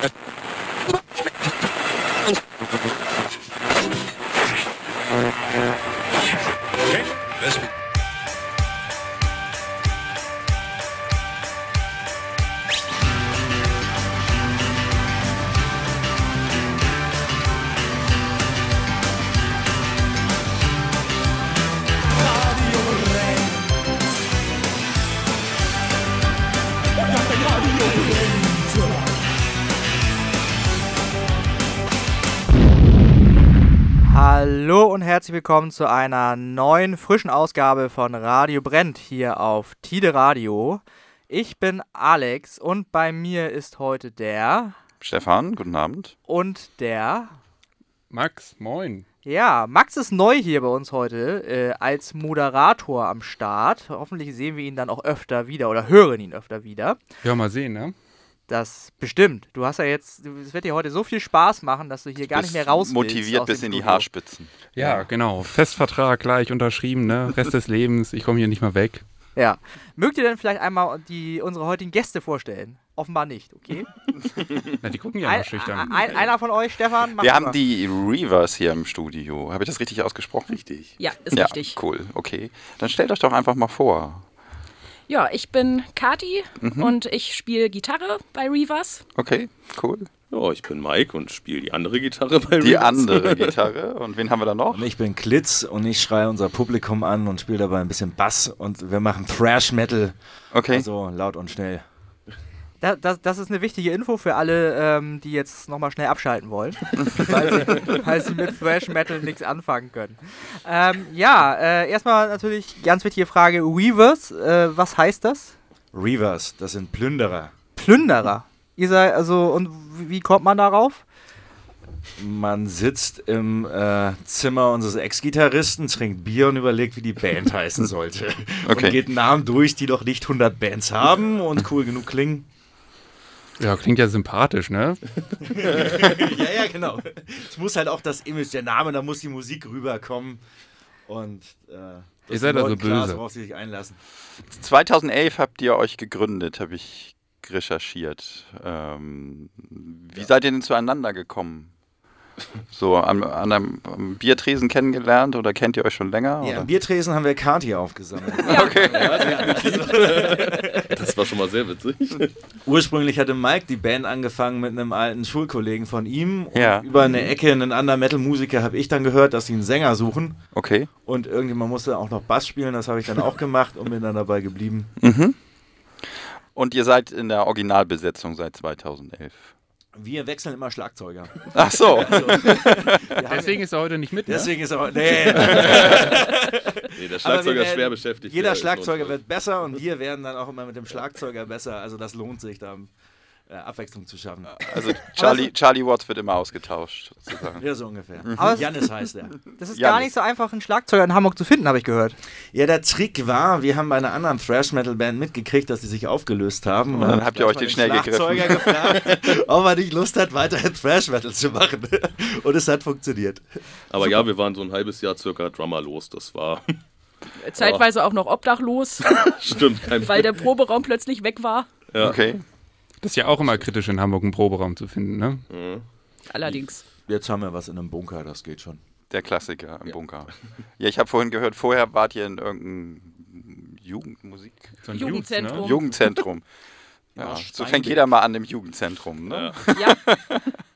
Thank you. Herzlich willkommen zu einer neuen, frischen Ausgabe von Radio Brennt hier auf Tide Radio. Ich bin Alex und bei mir ist heute der Stefan, guten Abend. und der. Max, moin. Ja, Max ist neu hier bei uns heute äh, als Moderator am Start. Hoffentlich sehen wir ihn dann auch öfter wieder oder hören ihn öfter wieder. Ja, mal sehen, ne? Das bestimmt. Du hast ja jetzt, es wird dir heute so viel Spaß machen, dass du hier gar nicht mehr raus Motiviert bis in die. Haarspitzen. Ja, genau. Festvertrag gleich unterschrieben, ne? Rest des Lebens, ich komme hier nicht mehr weg. Ja. Mögt ihr denn vielleicht einmal die, unsere heutigen Gäste vorstellen? Offenbar nicht, okay? Na, die gucken ja Ein, mal schüchtern. ein, einer von euch, Stefan, mach Wir mal. haben die Reavers hier im Studio. Habe ich das richtig ausgesprochen? Richtig. Ja, ist ja, richtig. cool. Okay. Dann stellt euch doch einfach mal vor. Ja, ich bin Kati Mhm. und ich spiele Gitarre bei Reavers. Okay, cool. Ja, ich bin Mike und spiele die andere Gitarre bei Die Reavers. andere Gitarre. Und wen haben wir da noch? Und ich bin Klitz und ich schreie unser Publikum an und spiele dabei ein bisschen Bass und wir machen Thrash Metal. Okay. Also laut und schnell. Da, das, das ist eine wichtige Info für alle, ähm, die jetzt nochmal schnell abschalten wollen, weil, sie, weil sie mit Thrash Metal nichts anfangen können. Ähm, ja, äh, erstmal natürlich ganz wichtige Frage: Weavers, äh, was heißt das? Reavers, das sind Plünderer. Plünderer. Ihr seid, also, und wie kommt man darauf? Man sitzt im äh, Zimmer unseres Ex-Gitarristen, trinkt Bier und überlegt, wie die Band heißen sollte. Okay. Und geht Namen durch, die noch nicht 100 Bands haben und cool genug klingen. Ja, klingt ja sympathisch, ne? ja, ja, genau. Es muss halt auch das Image, der Name, da muss die Musik rüberkommen. Und äh, seid den also Leuten klar ist, böse. worauf sie sich einlassen. 2011 habt ihr euch gegründet, habe ich recherchiert. Ähm, wie seid ihr denn zueinander gekommen? So am, an einem am Biertresen kennengelernt oder kennt ihr euch schon länger? Ja, oder? am Biertresen haben wir Kati aufgesammelt. Das war schon mal sehr witzig. Ursprünglich hatte Mike die Band angefangen mit einem alten Schulkollegen von ihm. Und Ja. Über eine Ecke einen anderen Metal-Musiker habe ich dann gehört, dass sie einen Sänger suchen. Okay. Und irgendjemand musste auch noch Bass spielen, das habe ich dann auch gemacht und bin dann dabei geblieben. Mhm. Und ihr seid in der Originalbesetzung seit 2011. Wir wechseln immer Schlagzeuger. Ach so. Haben- Deswegen ist er heute nicht mit, ne? Deswegen ist auch. Nee. Nee, der Schlagzeuger ist schwer beschäftigt. Jeder Schlagzeuger wird besser und wir werden dann auch immer mit dem Schlagzeuger besser. Also das lohnt sich, da äh, Abwechslung zu schaffen. Also Charlie, Charlie Watts wird immer ausgetauscht, sozusagen. Ja, so ungefähr. Aber Janis heißt er. Das ist Ja, gar nicht so einfach, einen Schlagzeuger in Hamburg zu finden, habe ich gehört. Ja, der Trick war, wir haben bei einer anderen Thrash-Metal-Band mitgekriegt, dass die sich aufgelöst haben. Und dann habt ihr euch den schnell Schlagzeuger gefragt, ob er nicht Lust hat, weiterhin Thrash-Metal zu machen. Und es hat funktioniert. Aber ja, wir waren so ein halbes Jahr circa drummerlos. Das war. Zeitweise auch noch obdachlos, Stimmt, kein weil der Proberaum plötzlich weg war. Ja. Okay. Das ist ja auch immer kritisch in Hamburg, einen Proberaum zu finden, ne? Allerdings. Jetzt haben wir was in einem Bunker, das geht schon. Der Klassiker im Bunker. Ja, ich habe vorhin gehört, vorher wart ihr in irgendeinem Jugendmusik, So ein Jugendzentrum. Youth, ne? Jugendzentrum. Ja, so fängt jeder mal an im Jugendzentrum. Ne? Ja,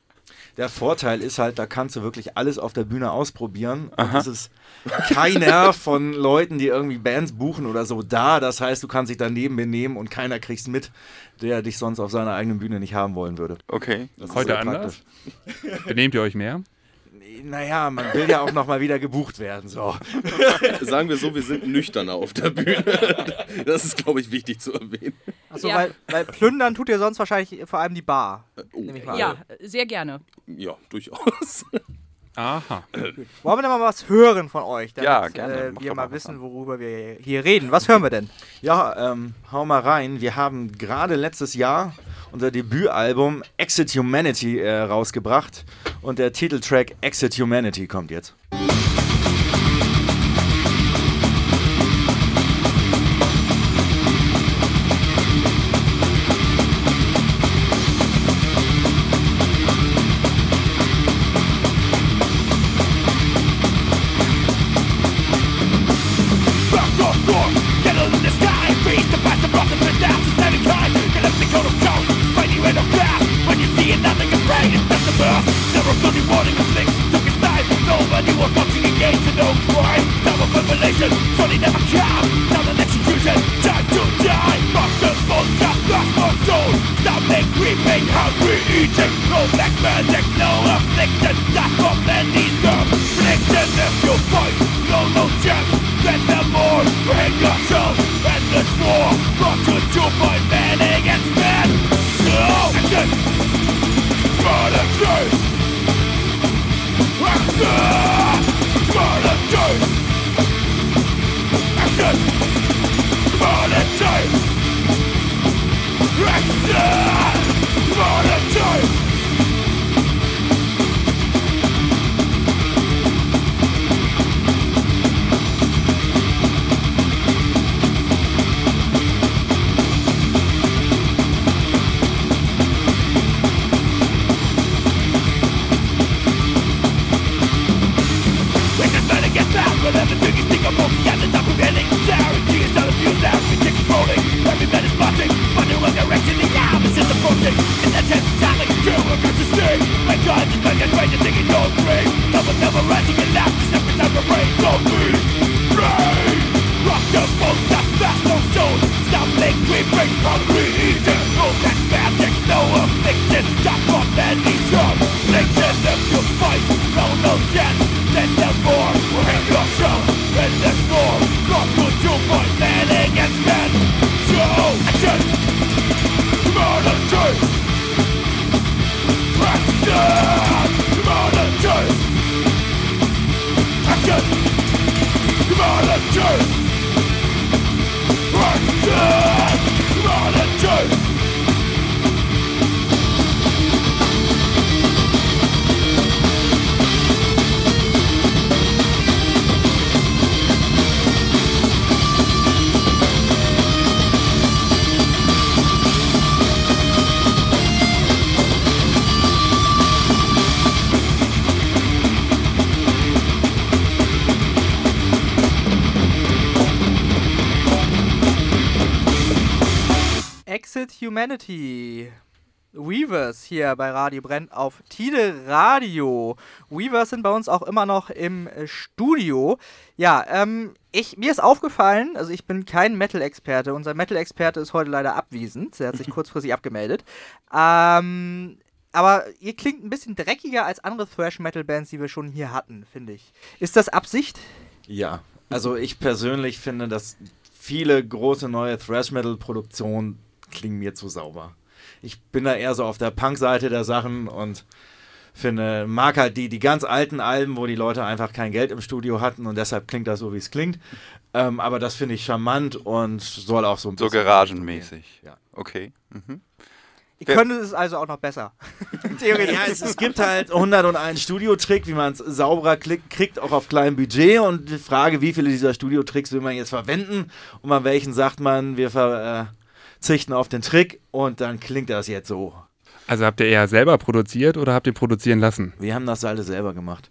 Der Vorteil ist halt, da kannst du wirklich alles auf der Bühne ausprobieren. Und es ist keiner von Leuten, die irgendwie Bands buchen oder so, da. Das heißt, du kannst dich daneben benehmen und keiner kriegst mit, der dich sonst auf seiner eigenen Bühne nicht haben wollen würde. Okay. Das ist Heute anders? praktisch. Benehmt ihr euch mehr? Naja, man will ja auch nochmal wieder gebucht werden. So. Sagen wir so, wir sind nüchterner auf der Bühne. Das ist, glaube ich, wichtig zu erwähnen. Achso, Ja. weil, weil plündern tut ihr sonst wahrscheinlich vor allem die Bar. Oh, Nehme ich mal ja, sehr gerne. ja, durchaus. Aha. Wollen wir denn mal was hören von euch? Damit, Ja, gerne. Äh, wir mal mal wissen, worüber wir hier reden. Was hören wir denn? Ja, ähm, hau mal rein. Wir haben gerade letztes Jahr unser Debütalbum Exit Humanity äh, rausgebracht. Und der Titeltrack Exit Humanity kommt jetzt. Humanity. Weavers hier bei Radio Brennt auf Tide Radio. Weavers sind bei uns auch immer noch im Studio. Ja, ähm, ich, mir ist aufgefallen, also ich bin kein Metal-Experte. Unser Metal-Experte ist heute leider abwesend. Er hat sich kurzfristig abgemeldet. Ähm, aber ihr klingt ein bisschen dreckiger als andere Thrash-Metal-Bands, die wir schon hier hatten, finde ich. Ist das Absicht? Ja, also ich persönlich finde, dass viele große neue Thrash-Metal-Produktionen klingen mir zu sauber. Ich bin da eher so auf der Punk-Seite der Sachen und finde, mag halt die, die ganz alten Alben, wo die Leute einfach kein Geld im Studio hatten und deshalb klingt das so, wie es klingt. Ähm, aber das finde ich charmant und soll auch so ein So bisschen- garagenmäßig. Ja. Okay. Mhm. Ihr Wer- könntet es also auch noch besser. Theoretisch. Ja, es, es gibt halt 101 Studiotrick, wie man es sauberer kriegt, auch auf kleinem Budget. Und die Frage, wie viele dieser Studiotricks will man jetzt verwenden und an welchen sagt man, wir verzichten auf den Trick und dann klingt das jetzt so. Also habt ihr eher selber produziert oder habt ihr produzieren lassen? Wir haben das alle selber gemacht.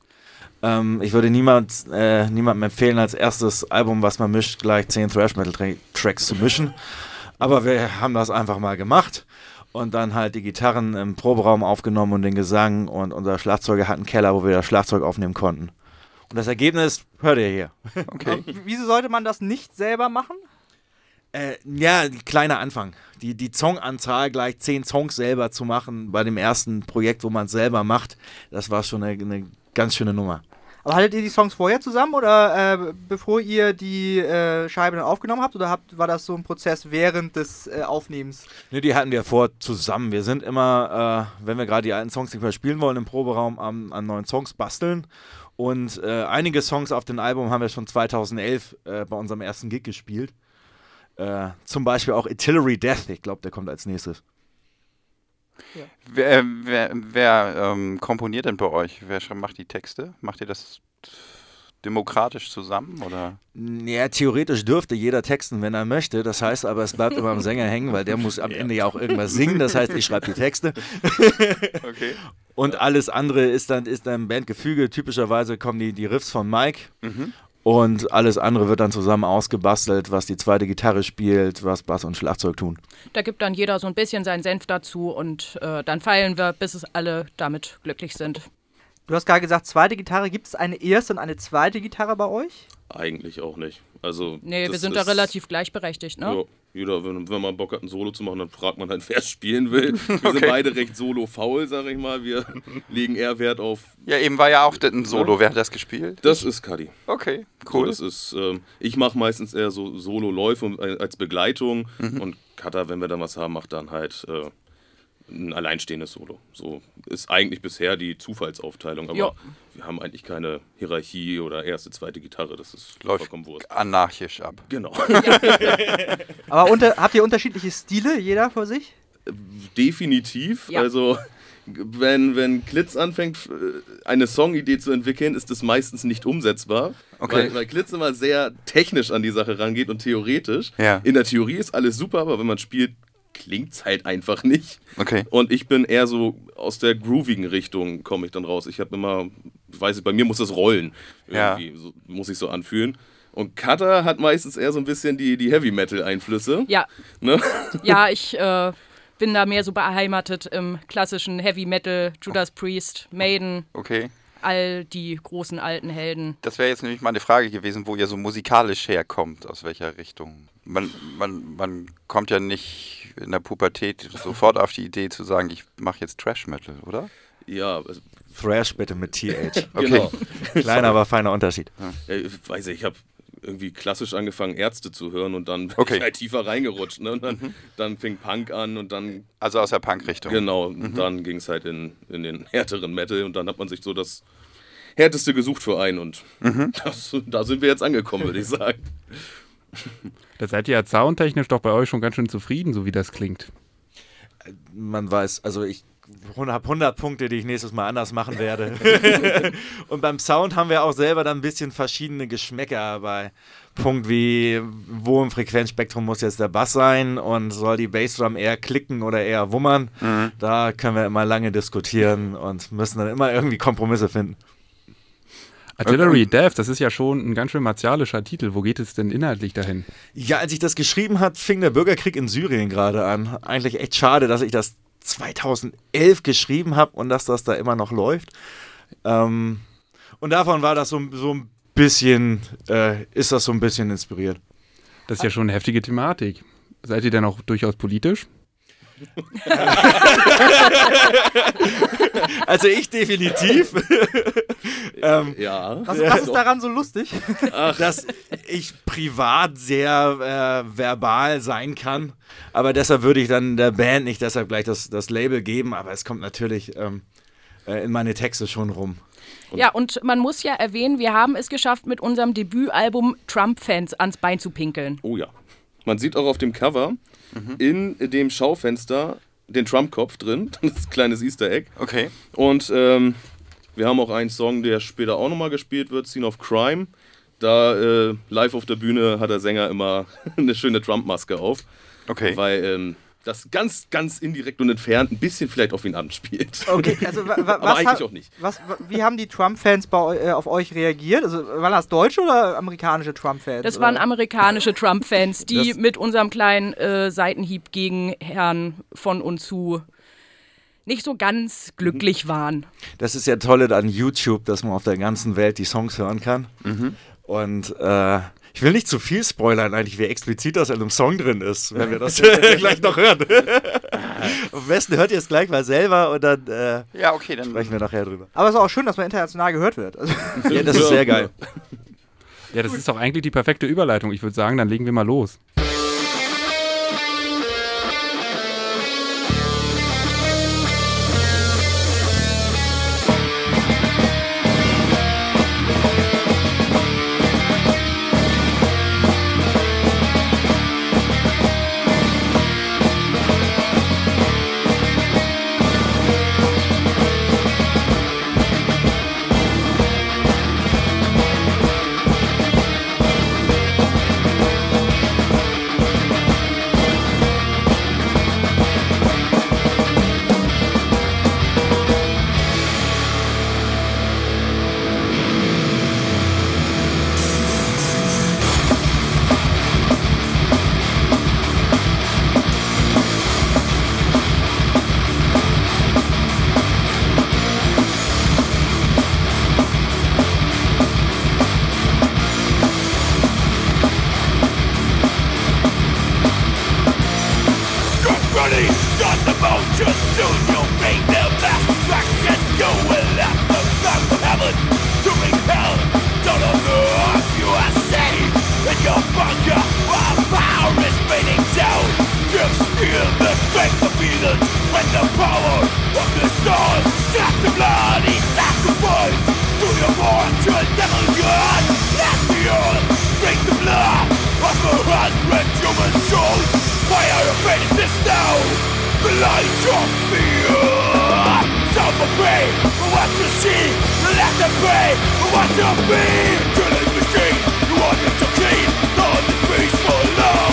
Ähm, ich würde niemand, äh, niemandem empfehlen, als erstes Album, was man mischt, gleich 10 Thrash-Metal-Tracks zu mischen. Aber wir haben das einfach mal gemacht und dann halt die Gitarren im Proberaum aufgenommen und den Gesang und unser Schlagzeuger hat einen Keller, wo wir das Schlagzeug aufnehmen konnten. Und das Ergebnis hört ihr hier. Okay. Wieso sollte man das nicht selber machen? Äh, ja, kleiner Anfang. Die, die Songanzahl gleich zehn Songs selber zu machen bei dem ersten Projekt, wo man es selber macht, das war schon eine, eine ganz schöne Nummer. Aber hattet ihr die Songs vorher zusammen oder äh, bevor ihr die äh, Scheibe dann aufgenommen habt? Oder habt, war das so ein Prozess während des äh, Aufnehmens? Ne, die hatten wir vor zusammen. Wir sind immer, äh, wenn wir gerade die alten Songs nicht mehr spielen wollen, im Proberaum am, an neuen Songs basteln. Und äh, einige Songs auf dem Album haben wir schon 2011 äh, bei unserem ersten Gig gespielt. Äh, zum Beispiel auch Artillery Death, ich glaube, der kommt als nächstes. Wer, äh, wer, wer ähm, komponiert denn bei euch? Wer macht die Texte? Macht ihr das demokratisch zusammen oder? Ja, theoretisch dürfte jeder texten, wenn er möchte. Das heißt aber, es bleibt immer am Sänger hängen, weil der muss am Ende ja auch irgendwas singen. Das heißt, ich schreibe die Texte. Okay. Und alles andere ist dann, ist dann Bandgefüge. Typischerweise kommen die, die Riffs von Mike. Mhm. Und alles andere wird dann zusammen ausgebastelt, was die zweite Gitarre spielt, was Bass und Schlagzeug tun. Da gibt dann jeder so ein bisschen seinen Senf dazu und äh, dann feilen wir, bis es alle damit glücklich sind. Du hast gerade gesagt, zweite Gitarre. Gibt es eine erste und eine zweite Gitarre bei euch? Eigentlich auch nicht. Also, Nee, wir sind da relativ gleichberechtigt, ne? Ja, jeder, wenn, wenn man Bock hat, ein Solo zu machen, dann fragt man halt, wer es spielen will. Wir sind beide recht solo-faul, sag ich mal. Wir legen eher Wert auf. Ja, eben war ja auch ein Solo. Wer hat das gespielt? Das ist Cuddy. Okay, Cool. cool. das ist, ähm, ich mache meistens eher so Solo-Läufe äh, als Begleitung Mhm. und Cutter, wenn wir dann was haben, macht dann halt äh, ein alleinstehendes Solo. So ist eigentlich bisher die Zufallsaufteilung, aber Ja. wir haben eigentlich keine Hierarchie oder erste, zweite Gitarre, das ist Läuft vollkommen Wurst. anarchisch ab. Genau. Aber unter, habt ihr unterschiedliche Stile, jeder für sich? Definitiv. Ja. Also, wenn, wenn Klitz anfängt, äh, eine Songidee zu entwickeln, ist das meistens nicht umsetzbar. Okay. Weil, weil Klitz immer sehr technisch an die Sache rangeht und theoretisch. Ja. In der Theorie ist alles super, aber wenn man spielt, klingt es halt einfach nicht. Okay. Und ich bin eher so aus der groovigen Richtung, komme ich dann raus. Ich habe immer, weiß ich, bei mir muss das rollen. Ja. Irgendwie, so, muss ich so anfühlen. Und Cutter hat meistens eher so ein bisschen die, die Heavy-Metal-Einflüsse. Ja, Ne? ja, ich äh, bin da mehr so beheimatet im klassischen Heavy Metal, Judas Priest, Maiden, Okay. All die großen alten Helden. Das wäre jetzt nämlich mal eine Frage gewesen, wo ihr so musikalisch herkommt, aus welcher Richtung. Man, man, man kommt ja nicht in der Pubertät sofort auf die Idee zu sagen, ich mache jetzt Trash Metal, oder? Ja, also, Thrash bitte mit TH. Okay. genau. Kleiner, aber feiner Unterschied. Ja, ich weiß nicht, ich habe irgendwie klassisch angefangen, Ärzte zu hören und dann bin Okay. ich halt tiefer reingerutscht. Ne? Und dann, dann fing Punk an und dann, Also aus der Punk-Richtung. genau, und dann ging es halt in, in den härteren Metal und dann hat man sich so das Härteste gesucht für einen und das, da sind wir jetzt angekommen, würde ich sagen. Da seid ihr ja soundtechnisch doch bei euch schon ganz schön zufrieden, so wie das klingt. Man weiß, also ich habe 100 Punkte, die ich nächstes Mal anders machen werde. und beim Sound haben wir auch selber dann ein bisschen verschiedene Geschmäcker bei Punkt wie, wo im Frequenzspektrum muss jetzt der Bass sein und soll die Bassdrum eher klicken oder eher wummern. Da können wir immer lange diskutieren und müssen dann immer irgendwie Kompromisse finden. Artillery Death, das ist ja schon ein ganz schön martialischer Titel. Wo geht es denn inhaltlich dahin? Ja, als ich das geschrieben hat, fing der Bürgerkrieg in Syrien gerade an. Eigentlich echt schade, dass ich das 2011 geschrieben habe und dass das da immer noch läuft. Ähm, und davon war das so, so ein bisschen, äh, ist das so ein bisschen inspiriert. Das ist ja schon eine heftige Thematik. Seid ihr denn auch durchaus politisch? Also ich definitiv. ähm, Ja. Was, was ist daran so lustig? dass ich privat sehr äh, verbal sein kann. Aber deshalb würde ich dann der Band nicht deshalb gleich das, das Label geben. Aber es kommt natürlich ähm, äh, in meine Texte schon rum. Ja, und man muss ja erwähnen, wir haben es geschafft, mit unserem Debütalbum Trump-Fans ans Bein zu pinkeln. Oh ja. Man sieht auch auf dem Cover in dem Schaufenster den Trump-Kopf drin. Das ist ein kleines Easter Egg. Okay. Und ähm, wir haben auch einen Song, der später auch nochmal gespielt wird, Scene of Crime. Da äh, live auf der Bühne hat der Sänger immer eine schöne Trump-Maske auf. Okay. Weil ähm, das ganz, ganz indirekt und entfernt ein bisschen vielleicht auf ihn anspielt. Okay, also wa, wa, Aber was eigentlich auch nicht. Was, wa- wie haben die Trump-Fans äh, auf euch reagiert? Also waren das deutsche oder amerikanische Trump-Fans? Das waren oder? amerikanische Trump-Fans, die Das- mit unserem kleinen äh, Seitenhieb gegen Herrn von und zu nicht so ganz glücklich waren. Das ist ja tolle an YouTube, dass man auf der ganzen Welt die Songs hören kann. Und äh, ich will nicht zu viel spoilern, eigentlich, wie explizit das in einem Song drin ist, wenn wir das gleich noch hören. Am besten hört ihr es gleich mal selber und dann äh, Ja, okay, dann. sprechen wir nachher drüber. Aber es ist auch schön, dass man international gehört wird. Also, Ja, das ist sehr geil. Ja, das ist doch eigentlich die perfekte Überleitung. Ich würde sagen, dann legen wir mal los. Light. Of fear Some will uh, pray for what to see? The left to pray for what to be? Killing machine, you want it to clean. All the peaceful hours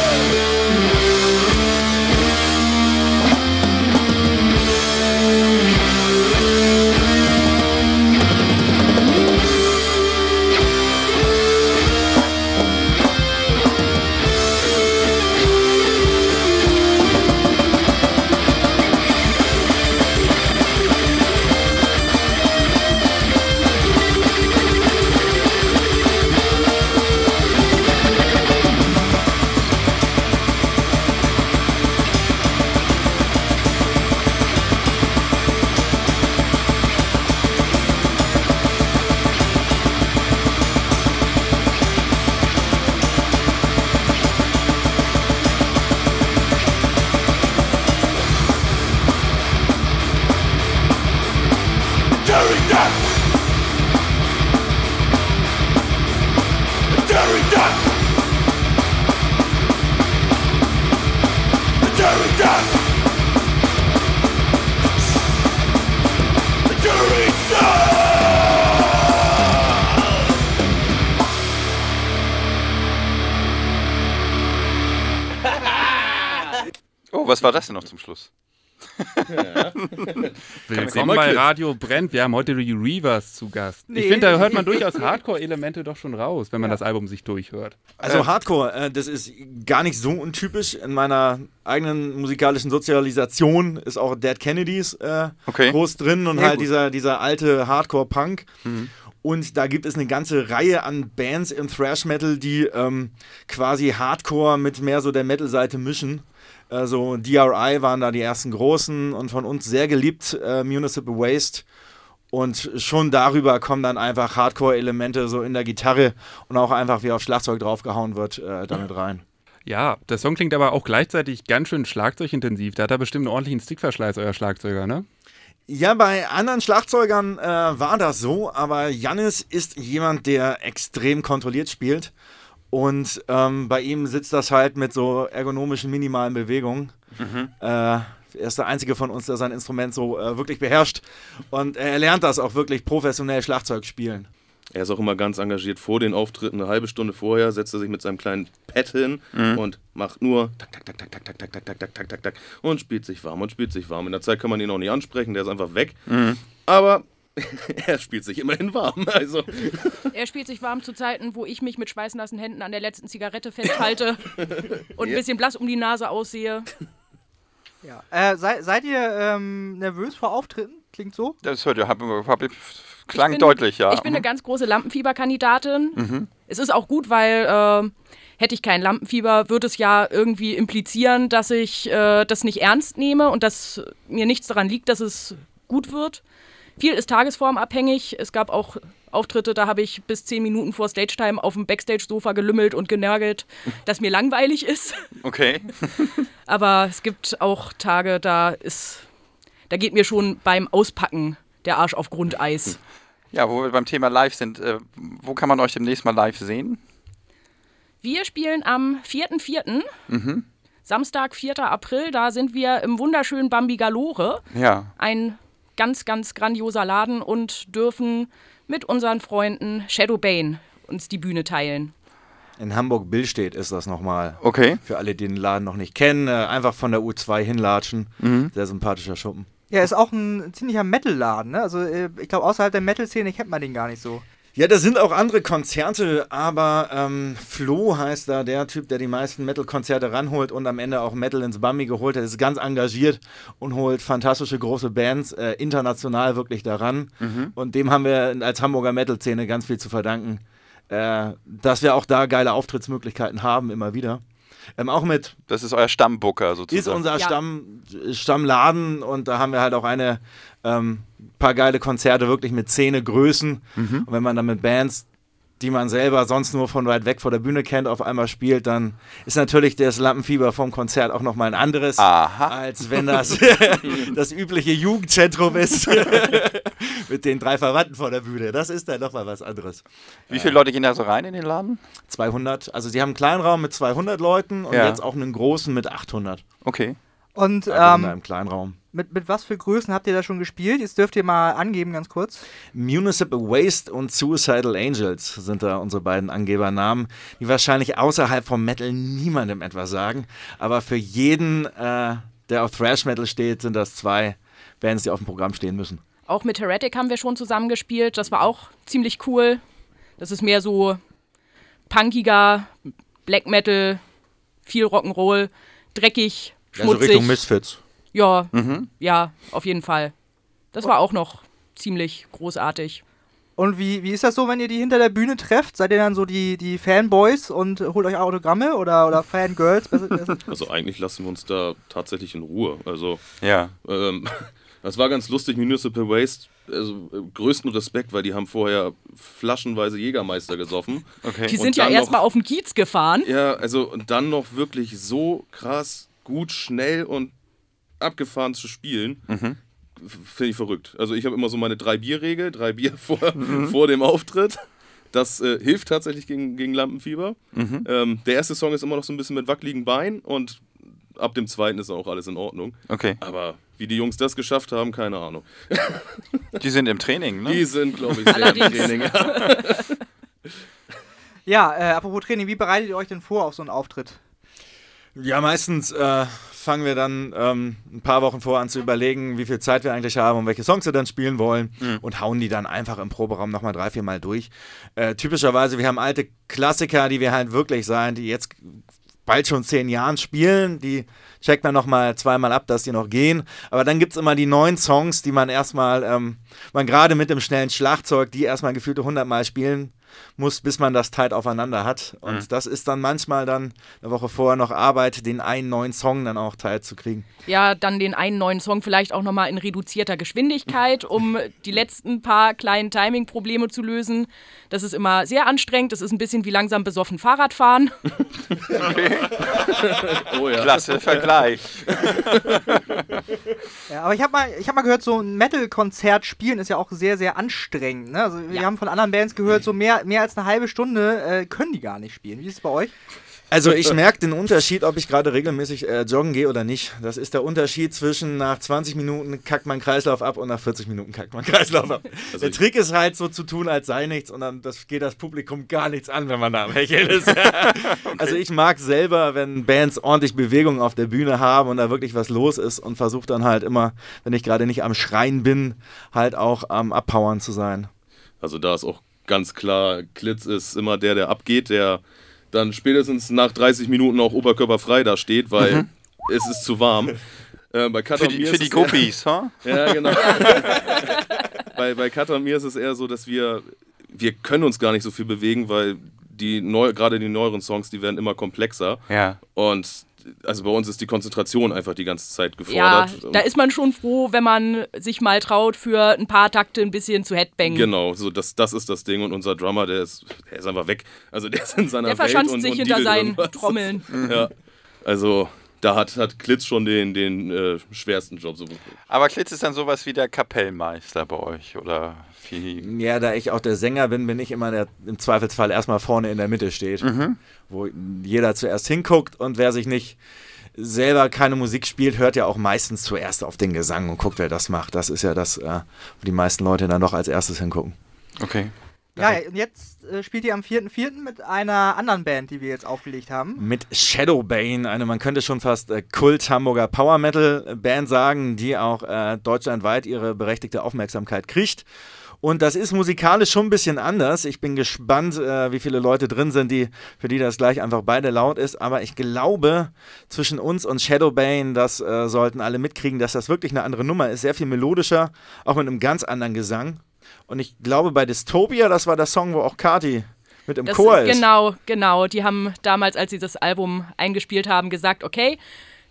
Oh, was war das denn noch zum Schluss? Willkommen mal bei. Radio Brennt. Wir haben heute die Reavers zu Gast. Nee. Ich finde, da hört man durchaus Hardcore-Elemente doch schon raus, wenn man das Album sich durchhört. Also Hardcore, äh, das ist gar nicht so untypisch. In meiner eigenen musikalischen Sozialisation ist auch Dead Kennedys äh, Okay. groß drin und Sehr halt gut. dieser, dieser alte Hardcore-Punk. Und da gibt es eine ganze Reihe an Bands im Thrash Metal, die ähm, quasi Hardcore mit mehr so der Metal-Seite mischen. Also DRI waren da die ersten großen und von uns sehr geliebt, äh, Municipal Waste. Und schon darüber kommen dann einfach Hardcore-Elemente so in der Gitarre und auch einfach wie auf Schlagzeug draufgehauen wird, äh, damit rein. Ja, der Song klingt aber auch gleichzeitig ganz schön schlagzeugintensiv. Da hat er bestimmt einen ordentlichen Stickverschleiß, euer Schlagzeuger, ne? Ja, bei anderen Schlagzeugern äh, war das so, aber Jannis ist jemand, der extrem kontrolliert spielt. Und ähm, bei ihm sitzt das halt mit so ergonomischen, minimalen Bewegungen. Äh, er ist der Einzige von uns, der sein Instrument so äh, wirklich beherrscht. Und er lernt das auch wirklich professionell Schlagzeug spielen. Er ist auch immer ganz engagiert vor den Auftritten. Eine halbe Stunde vorher setzt er sich mit seinem kleinen Pad hin und macht nur tak, tak, tak, tak, tak, tak, tak, tak, tak, tak, tak, tak, tak und spielt sich warm und spielt sich warm. In der Zeit kann man ihn auch nicht ansprechen, der ist einfach weg. Aber er spielt sich immerhin warm. Also, Er spielt sich warm zu Zeiten, wo ich mich mit schweißnassen Händen an der letzten Zigarette festhalte und ein bisschen blass um die Nase aussehe. Ja. Äh, sei, seid ihr ähm, nervös vor Auftritten? Klingt so? Das hört ihr, hab, hab, klang Ich bin- deutlich, ja. Ich bin eine ganz große Lampenfieberkandidatin. Es ist auch gut, weil äh, hätte ich kein Lampenfieber, würde es ja irgendwie implizieren, dass ich äh, das nicht ernst nehme und dass mir nichts daran liegt, dass es gut wird. Viel ist tagesformabhängig. Es gab auch Auftritte, da habe ich bis zehn Minuten vor Stage-Time auf dem Backstage-Sofa gelümmelt und genörgelt, dass mir langweilig ist. okay. Aber es gibt auch Tage, da ist, da geht mir schon beim Auspacken der Arsch auf Grundeis. Ja, wo wir beim Thema Live sind, äh, wo kann man euch demnächst mal live sehen? Wir spielen am 4.4., Samstag, 4. April. Da sind wir im wunderschönen Bambi Galore, Ja. ein ganz, ganz grandioser Laden und dürfen mit unseren Freunden Shadow Bane uns die Bühne teilen. In Hamburg-Billstedt ist das nochmal. Okay. Für alle, die den Laden noch nicht kennen, äh, einfach von der U2 hinlatschen. Sehr sympathischer Schuppen. Ja, ist auch ein ziemlicher Metal-Laden, ne? Also äh, ich glaube, außerhalb der Metal-Szene kennt man den gar nicht so. Ja, da sind auch andere Konzerte, aber ähm, Flo heißt da der Typ, der die meisten Metal-Konzerte ranholt und am Ende auch Metal ins Bambi geholt hat, ist ganz engagiert und holt fantastische große Bands äh, international wirklich daran. Und dem haben wir als Hamburger Metal-Szene ganz viel zu verdanken, äh, dass wir auch da geile Auftrittsmöglichkeiten haben, immer wieder. Ähm, auch mit Das ist euer Stammbooker sozusagen. ist unser Ja. Stamm, Stammladen und da haben wir halt auch eine ähm, paar geile Konzerte wirklich mit Szenegrößen. Und wenn man dann mit Bands, die man selber sonst nur von weit weg vor der Bühne kennt, auf einmal spielt, dann ist natürlich das Lampenfieber vom Konzert auch nochmal ein anderes, Aha. als wenn das das übliche Jugendzentrum ist mit den drei Verwandten vor der Bühne. Das ist dann nochmal was anderes. Wie viele Leute gehen da so rein in den Laden? 200, also sie haben einen kleinen Raum mit 200 Leuten und Ja. jetzt auch einen großen mit 800. Okay. Und Also in ähm, einem kleinen Raum. Mit, mit was für Größen habt ihr da schon gespielt? Jetzt dürft ihr mal angeben, ganz kurz. Municipal Waste und Suicidal Angels sind da unsere beiden Angebernamen, die wahrscheinlich außerhalb vom Metal niemandem etwas sagen. Aber für jeden, äh, der auf Thrash Metal steht, sind das zwei Bands, die auf dem Programm stehen müssen. Auch mit Heretic haben wir schon zusammengespielt. Das war auch ziemlich cool. Das ist mehr so punkiger Black Metal, viel Rock'n'Roll, dreckig, schmutzig. Misfits. Ja, ja, auf jeden Fall. Das war auch noch ziemlich großartig. Und wie, wie ist das so, wenn ihr die hinter der Bühne trefft? Seid ihr dann so die, die Fanboys und holt euch Autogramme oder, oder Fangirls? Also eigentlich lassen wir uns da tatsächlich in Ruhe. Also Ja. ähm, das war ganz lustig, Municipal Waste. Also äh, größten Respekt, weil die haben vorher flaschenweise Jägermeister gesoffen. Okay. Die sind ja erstmal auf den Kiez gefahren. Ja, also und dann noch wirklich so krass, gut, schnell und abgefahren zu spielen, f- finde ich verrückt. Also ich habe immer so meine drei Bier-Regel, drei Bier vor, vor dem Auftritt. Das äh, hilft tatsächlich gegen, gegen Lampenfieber. Ähm, der erste Song ist immer noch so ein bisschen mit wackeligen Beinen und ab dem zweiten ist auch alles in Ordnung. Okay. Aber wie die Jungs das geschafft haben, keine Ahnung. Die sind im Training, ne? Die sind, glaube ich, sehr im Allerdings. Training. Ja. Ja, äh, apropos Training, wie bereitet ihr euch denn vor auf so einen Auftritt? Ja, meistens äh, fangen wir dann ähm, ein paar Wochen vor an zu überlegen, wie viel Zeit wir eigentlich haben und welche Songs wir dann spielen wollen und hauen die dann einfach im Proberaum nochmal drei, vier Mal durch. Äh, typischerweise, wir haben alte Klassiker, die wir halt wirklich sein, die jetzt bald schon zehn Jahren spielen, die checkt man nochmal zweimal ab, dass die noch gehen. Aber dann gibt es immer die neuen Songs, die man erstmal, ähm, man gerade mit dem schnellen Schlagzeug, die erstmal gefühlte 100 Mal spielen muss, bis man das tight aufeinander hat. Und das ist dann manchmal dann eine Woche vorher noch Arbeit, den einen neuen Song dann auch tight zu kriegen. Ja, dann den einen neuen Song vielleicht auch nochmal in reduzierter Geschwindigkeit, um die letzten paar kleinen Timing-Probleme zu lösen. Das ist immer sehr anstrengend. Das ist ein bisschen wie langsam besoffen Fahrradfahren. Oh ja. Klasse Vergleich. Ja, aber ich habe mal, ich hab mal gehört, so ein Metal-Konzert spielen ist ja auch sehr, sehr anstrengend. Ne? Also wir Ja. haben von anderen Bands gehört, so mehr, mehr als eine halbe Stunde äh, können die gar nicht spielen. Wie ist es bei euch? Also ich merke den Unterschied, ob ich gerade regelmäßig äh, joggen gehe oder nicht. Das ist der Unterschied zwischen nach 20 Minuten kackt mein Kreislauf ab und nach 40 Minuten kackt mein Kreislauf ab. der ich- Trick ist halt so zu tun, als sei nichts und dann das geht das Publikum gar nichts an, wenn man da am Hecheln ist. Also ich mag selber, wenn Bands ordentlich Bewegung auf der Bühne haben und da wirklich was los ist und versuche dann halt immer, wenn ich gerade nicht am Schreien bin, halt auch am Abpowern zu sein. Also da ist auch ganz klar, Klitz ist immer der, der abgeht, der dann spätestens nach 30 Minuten auch oberkörperfrei da steht, weil es ist zu warm. Äh, bei Kat Für die, mir für ist die es eher- Guppies, ha? Ja, genau. bei, bei Kat und mir ist es eher so, dass wir, wir können uns gar nicht so viel bewegen, weil die neu, gerade die neueren Songs, die werden immer komplexer. Ja. Und also bei uns ist die Konzentration einfach die ganze Zeit Ja, gefordert. da ist man schon froh, wenn man sich mal traut, für ein paar Takte ein bisschen zu headbangen. Genau, so das, das ist das Ding und unser Drummer, der ist, der ist einfach weg. Also der ist in seiner Der Welt verschanzt und, sich und hinter seinen. Trommeln. Ja, also da hat, hat Klitz schon den, den äh, schwersten Job. So. Aber Klitz ist dann sowas wie der Kapellmeister bei euch, oder wie? Ja, da ich auch der Sänger bin, bin ich immer der im Zweifelsfall erstmal vorne in der Mitte steht, wo jeder zuerst hinguckt und wer sich nicht selber keine Musik spielt, hört ja auch meistens zuerst auf den Gesang und guckt, wer das macht. Das ist ja das, äh, wo die meisten Leute dann doch als erstes hingucken. Okay. Ja, und jetzt äh, spielt ihr am 4.4. mit einer anderen Band, die wir jetzt aufgelegt haben. Mit Shadowbane, eine, man könnte schon fast äh, Kult-Hamburger Power-Metal-Band sagen, die auch äh, deutschlandweit ihre berechtigte Aufmerksamkeit kriegt. Und das ist musikalisch schon ein bisschen anders. Ich bin gespannt, äh, wie viele Leute drin sind, die, für die das gleich einfach beide laut ist. Aber ich glaube, zwischen uns und Shadowbane, das äh, sollten alle mitkriegen, dass das wirklich eine andere Nummer ist. Sehr viel melodischer, auch mit einem ganz anderen Gesang. Und ich glaube, bei Dystopia, das war der Song, wo auch Kati mit im Das, Chor ist. Genau, genau. Die haben damals, als sie das Album eingespielt haben, gesagt, okay,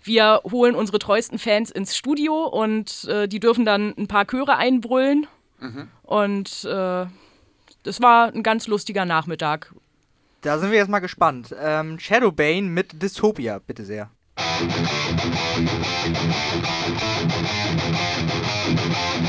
wir holen unsere treuesten Fans ins Studio und äh, die dürfen dann ein paar Chöre einbrüllen. Und äh, das war ein ganz lustiger Nachmittag. Da sind wir jetzt mal gespannt. Ähm, Shadowbane mit Dystopia, bitte sehr. Thank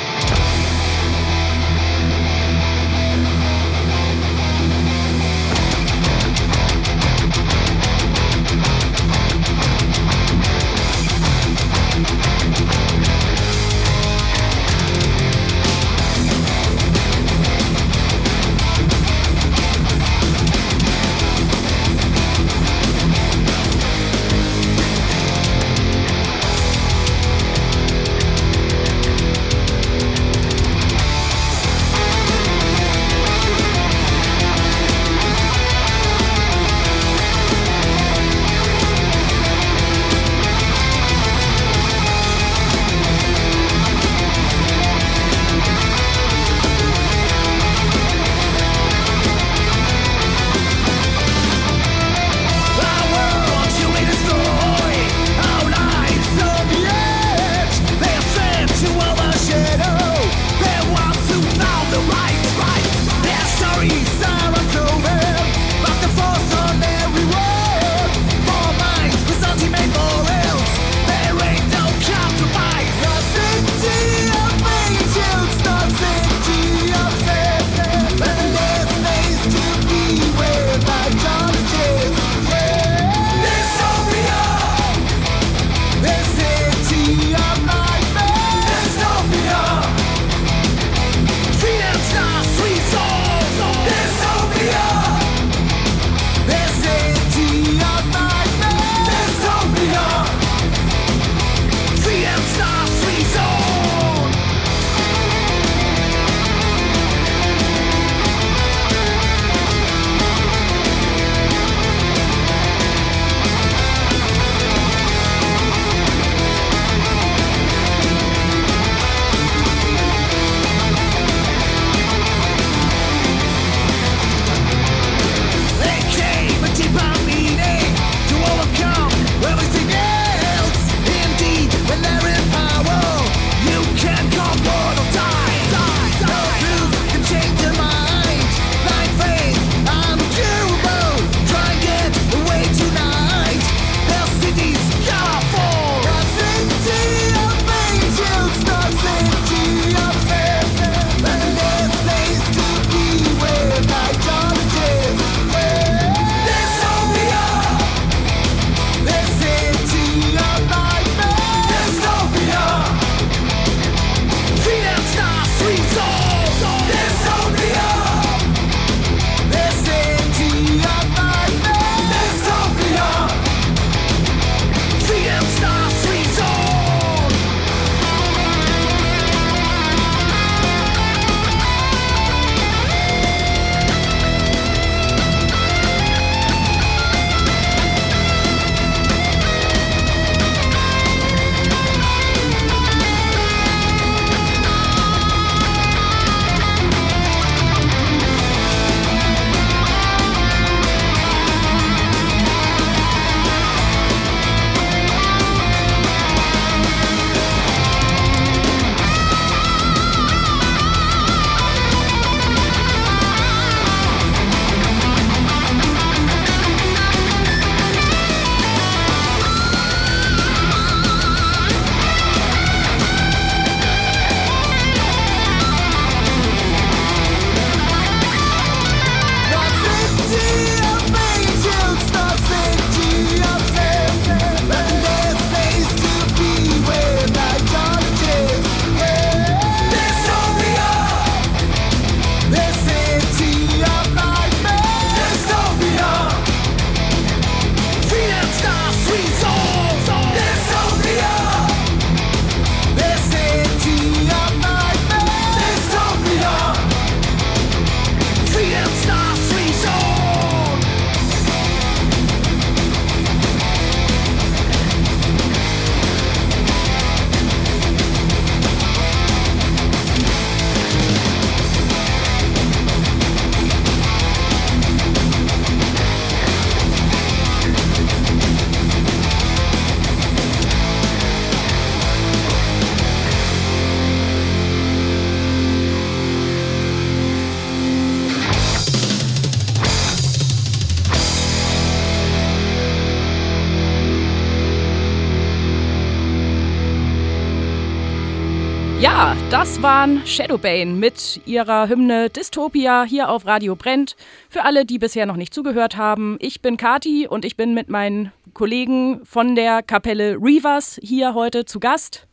Shadowbane mit ihrer Hymne Dystopia hier auf Radio Brennt. Für alle, die bisher noch nicht zugehört haben, ich bin Kati und ich bin mit meinen Kollegen von der Kapelle Reavers hier heute zu Gast.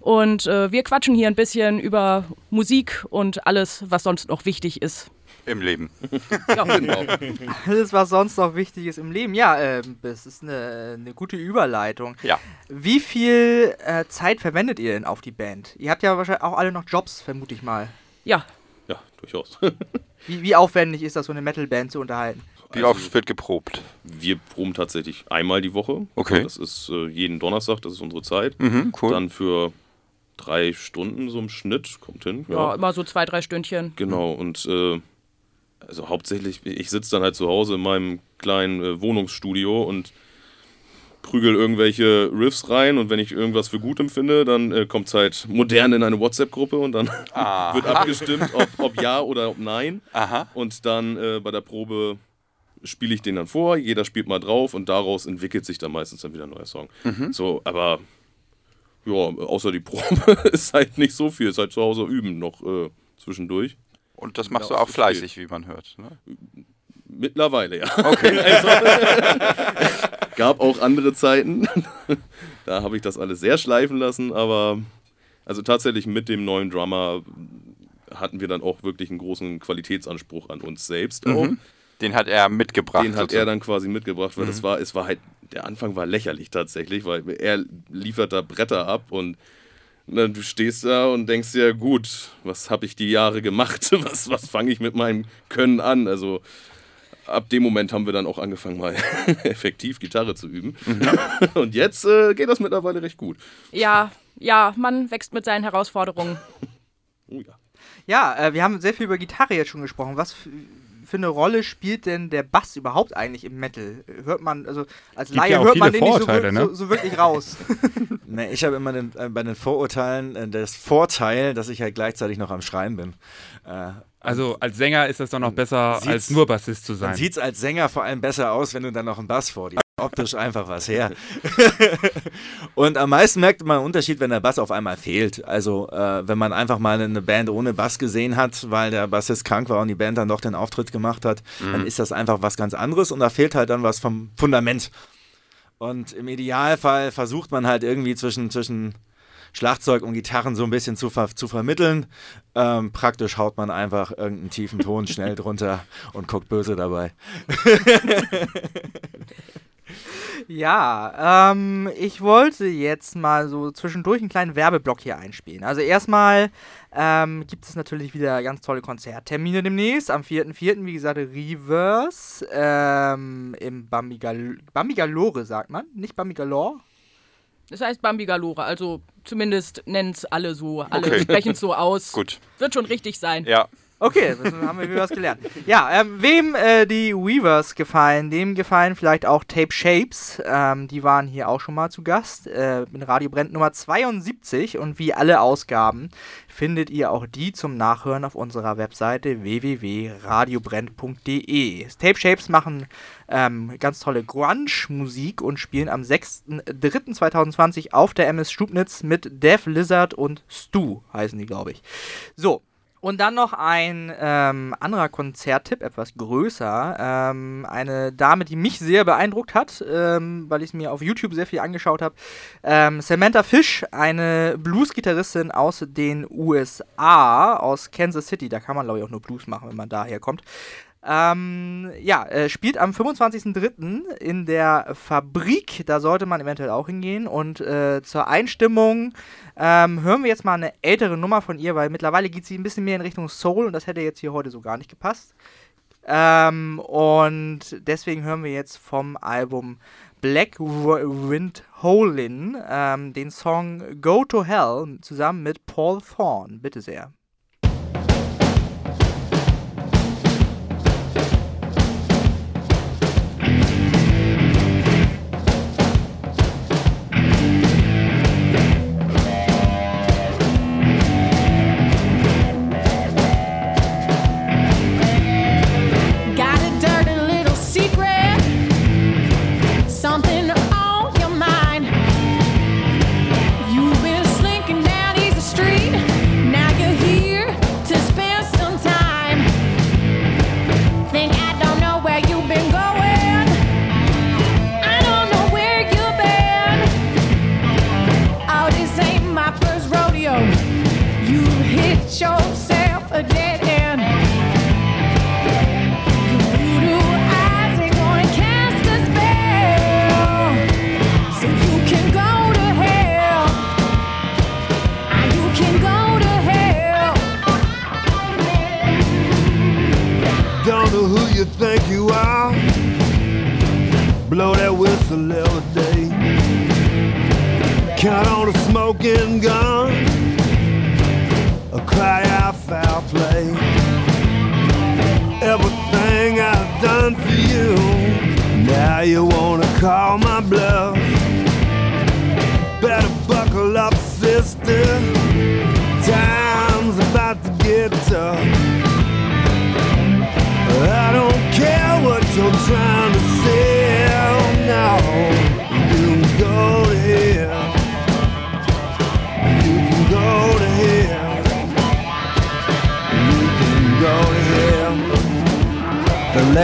Und äh, wir quatschen hier ein bisschen über Musik und alles, was sonst noch wichtig ist. Im Leben. Ja, Genau. Alles, was sonst noch wichtig ist im Leben. Ja, ähm, das ist eine, eine gute Überleitung. Ja. Wie viel äh, Zeit verwendet ihr denn auf die Band? Ihr habt ja wahrscheinlich auch alle noch Jobs, vermute ich mal. ja. Ja, durchaus. Wie, wie aufwendig ist das, so eine Metal-Band zu unterhalten? Wie Also- oft wird geprobt? Wir proben tatsächlich einmal die Woche. Okay. Das ist äh, jeden Donnerstag, das ist unsere Zeit. Mhm, cool. Dann für drei Stunden so im Schnitt, kommt hin. ja, immer so zwei, drei Stündchen. Genau, und äh, also hauptsächlich, ich sitze dann halt zu Hause in meinem kleinen äh, Wohnungsstudio und prügel irgendwelche Riffs rein und wenn ich irgendwas für gut empfinde, dann äh, kommt es halt modern in eine WhatsApp-Gruppe und dann wird abgestimmt, ob, ob ja oder ob nein. Aha. Und dann äh, bei der Probe spiele ich den dann vor, jeder spielt mal drauf und daraus entwickelt sich dann meistens dann wieder ein neuer Song. So, aber ja, außer die Probe ist halt nicht so viel, ist halt zu Hause üben noch äh, zwischendurch. Und das machst Ja, du auch fleißig, wie man hört. Ne? Mittlerweile, ja. Okay. Gab auch andere Zeiten. da habe ich das alles sehr schleifen lassen, aber also tatsächlich mit dem neuen Drummer hatten wir dann auch wirklich einen großen Qualitätsanspruch an uns selbst auch. Den hat er mitgebracht. Den hat er sozusagen. dann quasi mitgebracht, weil das war, es war halt, der Anfang war lächerlich tatsächlich, weil er liefert da Bretter ab und na, du stehst da und denkst dir, gut, was habe ich die Jahre gemacht? Was, was fange ich mit meinem Können an? Also ab dem Moment haben wir dann auch angefangen, mal effektiv Gitarre zu üben. Und jetzt äh, geht das mittlerweile recht gut. Ja, ja, man wächst mit seinen Herausforderungen. Oh ja. Ja, äh, wir haben sehr viel über Gitarre jetzt schon gesprochen. Was für eine Rolle spielt denn der Bass überhaupt eigentlich im Metal? Hört man, also als Gibt Laie ja hört man den nicht so, ne? so, so wirklich raus. Ne, ich habe immer den, äh, bei den Vorurteilen äh, das Vorteil, dass ich halt gleichzeitig noch am Schreien bin. Äh, Also als Sänger ist das doch noch besser, Sieht's- als nur Bassist zu dann sein. sieht es als Sänger vor allem besser aus, wenn du dann noch einen Bass vor dir hast. Optisch einfach was her. Und am meisten merkt man einen Unterschied, wenn der Bass auf einmal fehlt. Also, äh, wenn man einfach mal eine Band ohne Bass gesehen hat, weil der Bassist krank war und die Band dann doch den Auftritt gemacht hat, dann ist das einfach was ganz anderes und da fehlt halt dann was vom Fundament. Und im Idealfall versucht man halt irgendwie zwischen, zwischen Schlagzeug und Gitarren so ein bisschen zu, ver zu vermitteln. Ähm, praktisch haut man einfach irgendeinen tiefen Ton schnell drunter und guckt böse dabei. Ja, ähm, ich wollte jetzt mal so zwischendurch einen kleinen Werbeblock hier einspielen. Also erstmal ähm, gibt es natürlich wieder ganz tolle Konzerttermine demnächst. Am 4.4., wie gesagt, Reverse ähm, im Bambigal Bambigalore, sagt man. Nicht Bambigalore? Das heißt Bambi Galore, also zumindest nennen es alle so, alle Okay. sprechen es so aus. Gut. Wird schon richtig sein. Ja. Okay, haben wir was gelernt. Ja, ähm, wem äh, die Weavers gefallen, dem gefallen vielleicht auch Tape Shapes. Ähm, die waren hier auch schon mal zu Gast äh, in Radio Brennt Nummer 72 und wie alle Ausgaben findet ihr auch die zum Nachhören auf unserer Webseite www.radiobrennt.de. Tape Shapes machen ähm, ganz tolle Grunge-Musik und spielen am 6.3.2020 auf der MS Stubnitz mit Def Lizard und Stu, heißen die, glaube ich. So, und dann noch ein ähm, anderer Konzerttipp, etwas größer. Ähm, eine Dame, die mich sehr beeindruckt hat, ähm, weil ich mir auf YouTube sehr viel angeschaut habe. Ähm, Samantha Fish, eine Blues-Gitarristin aus den USA, aus Kansas City. Da kann man, glaube ich, auch nur Blues machen, wenn man daher kommt. Ähm, ja, äh, spielt am 25.03. in der Fabrik. Da sollte man eventuell auch hingehen. Und äh, zur Einstimmung ähm, hören wir jetzt mal eine ältere Nummer von ihr, weil mittlerweile geht sie ein bisschen mehr in Richtung Soul und das hätte jetzt hier heute so gar nicht gepasst. Ähm, und deswegen hören wir jetzt vom Album Black Wind Holin ähm, den Song Go to Hell zusammen mit Paul Thorne. Bitte sehr.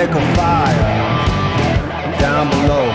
Lake of fire down below.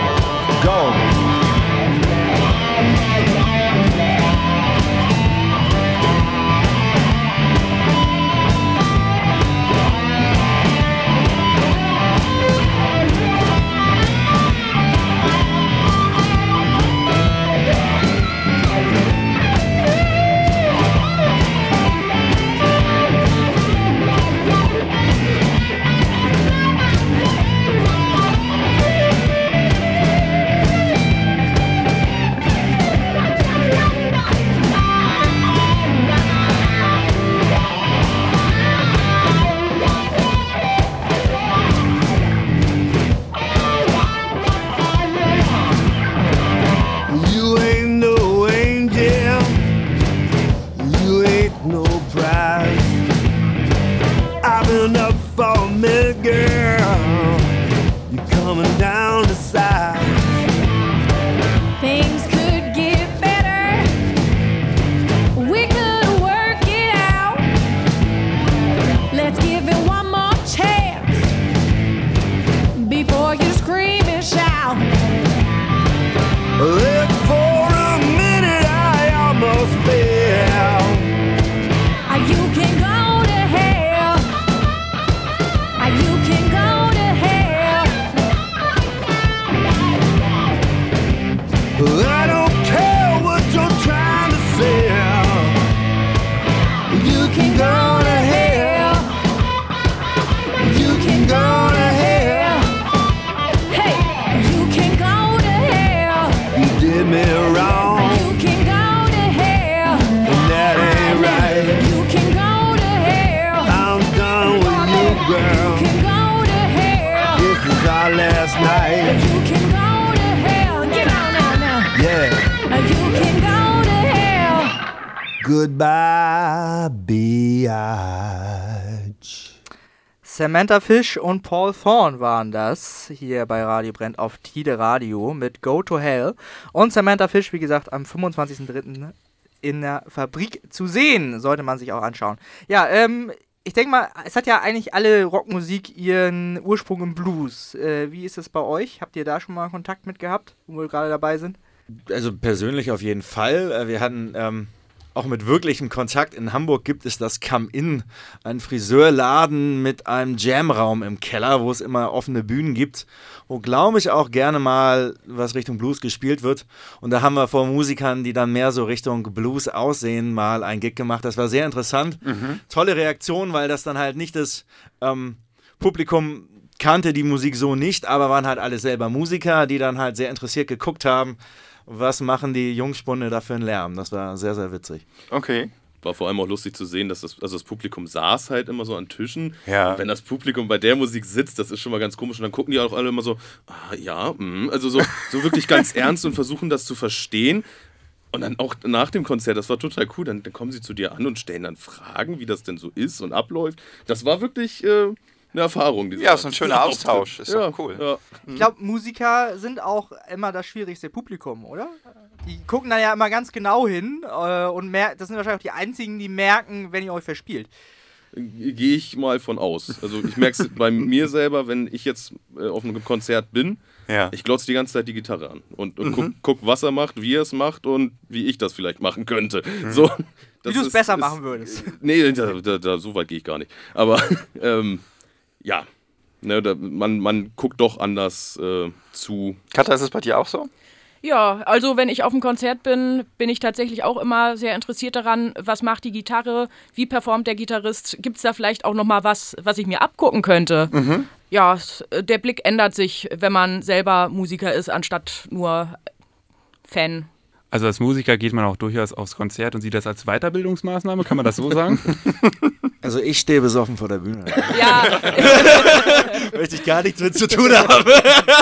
Samantha Fish und Paul Thorne waren das hier bei Radio Brennt auf Tide Radio mit Go to Hell. Und Samantha Fish, wie gesagt, am 25.03. in der Fabrik zu sehen. Sollte man sich auch anschauen. Ja, ähm, ich denke mal, es hat ja eigentlich alle Rockmusik ihren Ursprung im Blues. Äh, wie ist es bei euch? Habt ihr da schon mal Kontakt mit gehabt, wo wir gerade dabei sind? Also persönlich auf jeden Fall. Äh, Wir hatten ähm, auch mit wirklichem Kontakt. In Hamburg gibt es das Come In, ein Friseurladen mit einem Jamraum im Keller, wo es immer offene Bühnen gibt, wo glaube ich auch gerne mal was Richtung Blues gespielt wird. Und da haben wir vor Musikern, die dann mehr so Richtung Blues aussehen, mal ein Gig gemacht. Das war sehr interessant. Tolle Reaktion, weil das dann halt nicht das ähm, Publikum kannte die Musik so nicht, aber waren halt alle selber Musiker, die dann halt sehr interessiert geguckt haben, was machen die Jungspunde da für einen Lärm. Das war sehr, sehr witzig. Okay. War vor allem auch lustig zu sehen, dass das, also das Publikum saß halt immer so an Tischen. Ja. Wenn das Publikum bei der Musik sitzt, das ist schon mal ganz komisch. Und dann gucken die auch alle immer so, ah, ja, mm. also so, so wirklich ganz ernst und versuchen das zu verstehen. Und dann auch nach dem Konzert, das war total cool, dann, dann kommen sie zu dir an und stellen dann Fragen, wie das denn so ist und abläuft. Das war wirklich äh, eine Erfahrung. dieser- Ja, so ein schöner Austausch. Ist doch cool. Ja. Ich glaube, Musiker sind auch immer das schwierigste Publikum, oder? Die gucken da ja immer ganz genau hin äh, und mer das sind wahrscheinlich auch die einzigen, die merken, wenn ihr euch verspielt. Gehe ich mal von aus. Also ich merke es bei mir selber, wenn ich jetzt äh, auf einem Konzert bin, Ja. ich glotze die ganze Zeit die Gitarre an und, und guck, guck, was er macht, wie er es macht und wie ich das vielleicht machen könnte. So, das Wie du es ist- besser ist- machen würdest. Nee, da, da, da, so weit gehe ich gar nicht. Aber ähm, ja, ne, da, man, man guckt doch anders äh, zu. Katha, ist es bei dir auch so? Ja, also wenn ich auf einem Konzert bin, bin ich tatsächlich auch immer sehr interessiert daran, was macht die Gitarre, wie performt der Gitarrist, gibt es da vielleicht auch noch mal was, was ich mir abgucken könnte. ja, s- äh, der Blick ändert sich, wenn man selber Musiker ist, anstatt nur Fan. Also als Musiker geht man auch durchaus aufs Konzert und sieht das als Weiterbildungsmaßnahme, kann man das so sagen? Also ich stehe besoffen vor der Bühne. Ja, Möchte ich gar nichts mit zu tun haben.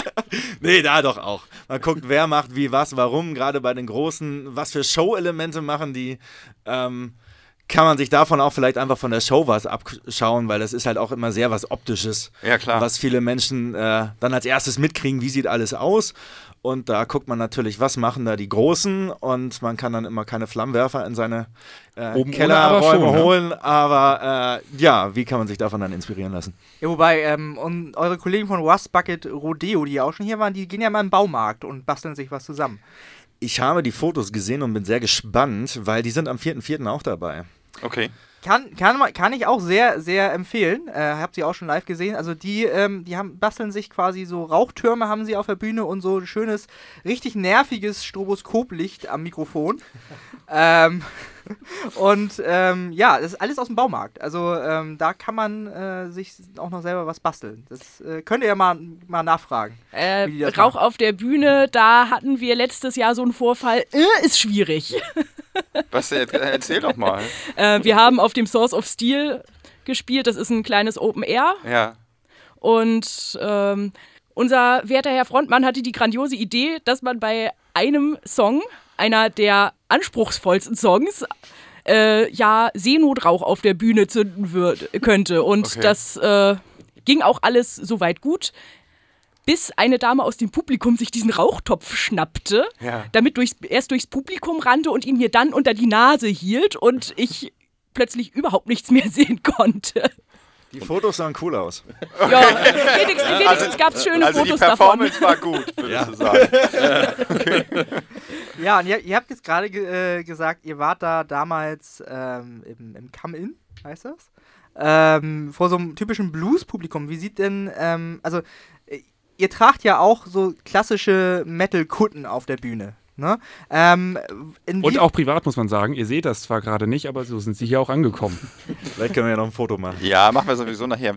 nee, da doch auch. Man guckt, wer macht wie was, warum, gerade bei den Großen, was für Show-Elemente machen die. Ähm, kann man sich davon auch vielleicht einfach von der Show was abschauen, weil das ist halt auch immer sehr was Optisches. Ja, klar. Was viele Menschen äh, dann als erstes mitkriegen, wie sieht alles aus. Und da guckt man natürlich, was machen da die Großen und man kann dann immer keine Flammenwerfer in seine äh, Kellerräume aber schon, ne? holen. Aber äh, ja, wie kann man sich davon dann inspirieren lassen? Ja, wobei, ähm, und eure Kollegen von Rust Bucket Rodeo, die ja auch schon hier waren, die gehen ja mal im Baumarkt und basteln sich was zusammen. Ich habe die Fotos gesehen und bin sehr gespannt, weil die sind am 4.4. auch dabei. Okay. Kann, kann, kann ich auch sehr, sehr empfehlen. Äh, habt ihr auch schon live gesehen. Also die, ähm, die haben, basteln sich quasi so Rauchtürme haben sie auf der Bühne und so ein schönes, richtig nerviges Stroboskoplicht am Mikrofon. ähm, und ähm, ja, das ist alles aus dem Baumarkt. Also ähm, da kann man äh, sich auch noch selber was basteln. Das äh, könnt ihr ja mal, mal nachfragen. äh, Rauch machen. auf der Bühne, da hatten wir letztes Jahr so einen Vorfall. Äh, ist schwierig. Was, äh, erzähl doch mal. äh, wir haben auf dem Source of Steel gespielt. Das ist ein kleines Open Air. Ja. Und ähm, unser werter Herr Frontmann hatte die grandiose Idee, dass man bei einem Song, einer der anspruchsvollsten Songs, äh, ja Seenotrauch auf der Bühne zünden würd, könnte. Und Okay. das äh, ging auch alles soweit gut. Bis eine Dame aus dem Publikum sich diesen Rauchtopf schnappte, Ja. damit durchs, erst durchs Publikum rannte und ihn mir dann unter die Nase hielt und ich plötzlich überhaupt nichts mehr sehen konnte. Die Fotos sahen cool aus. Ja, wenigstens, wenigstens gab es schöne Also die Fotos davon. Performance war gut, würdest du sagen. Ja, und ihr, ihr habt jetzt gerade ge äh, gesagt, ihr wart da damals ähm, im, im Come-In, heißt das? Ähm, vor so einem typischen Blues-Publikum. Wie sieht denn, ähm, also, ihr tragt ja auch so klassische Metal-Kutten auf der Bühne. Ne? Ähm, Und auch privat muss man sagen, ihr seht das zwar gerade nicht, aber so sind sie hier auch angekommen. Vielleicht können wir ja noch ein Foto machen. Ja, machen wir sowieso nachher.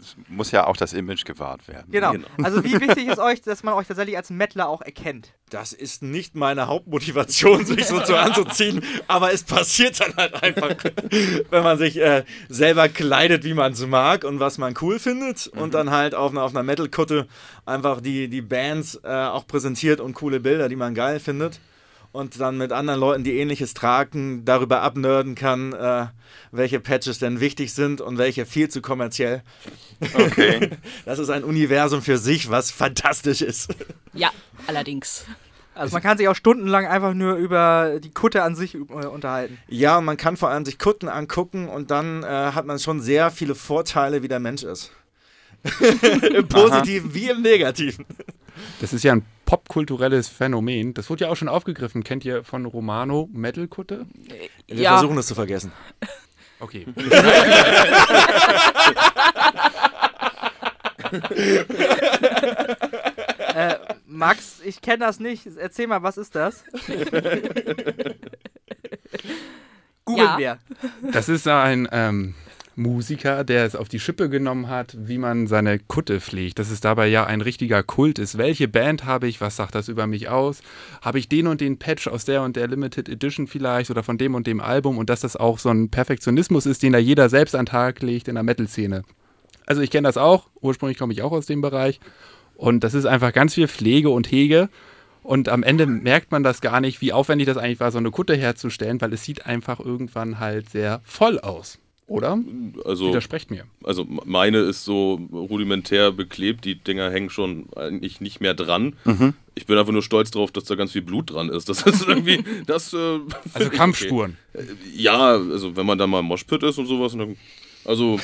Es muss ja auch das Image gewahrt werden. Genau. Genau. Also wie wichtig ist euch, dass man euch tatsächlich als Mettler auch erkennt? Das ist nicht meine Hauptmotivation, sich so zu anzuziehen, aber es passiert dann halt einfach, wenn man sich äh, selber kleidet, wie man es mag und was man cool findet und dann halt auf, einer- auf einer Metal-Kutte einfach die, die Bands äh, auch präsentiert und coole Bilder, die man geil findet und dann mit anderen Leuten, die ähnliches tragen, darüber abnörden kann, äh, welche Patches denn wichtig sind und welche viel zu kommerziell. Okay. Das ist ein Universum für sich, was fantastisch ist. Ja, allerdings. Also man kann sich auch stundenlang einfach nur über die Kutte an sich äh, unterhalten. Ja, und man kann vor allem sich Kutten angucken und dann äh, hat man schon sehr viele Vorteile, wie der Mensch ist. Im Positiven wie im Negativen. Das ist ja ein popkulturelles Phänomen. Das wurde ja auch schon aufgegriffen. Kennt ihr von Romano Metal-Kutte? Wir Ja. versuchen es zu vergessen. Okay. Äh, Max, ich kenne das nicht. Erzähl mal, was ist das? Googeln Ja. wir. Das ist ein ähm, Musiker, der es auf die Schippe genommen hat, wie man seine Kutte pflegt. Dass es dabei ja ein richtiger Kult ist. Welche Band habe ich? Was sagt das über mich aus? Habe ich den und den Patch aus der und der Limited Edition vielleicht oder von dem und dem Album? Und dass das auch so ein Perfektionismus ist, den da jeder selbst an den Tag legt in der Metal-Szene. Also ich kenne das auch. Ursprünglich komme ich auch aus dem Bereich. Und das ist einfach ganz viel Pflege und Hege. Und am Ende merkt man das gar nicht, wie aufwendig das eigentlich war, so eine Kutte herzustellen, weil es sieht einfach irgendwann halt sehr voll aus. Oder? Also, Widersprecht mir. also meine ist so rudimentär beklebt, die Dinger hängen schon eigentlich nicht mehr dran. Ich bin einfach nur stolz drauf, dass da ganz viel Blut dran ist. Das ist irgendwie, das. Äh, Also Kampfspuren. Okay. Ja, also wenn man da mal im Moshpit ist und sowas. Dann, also,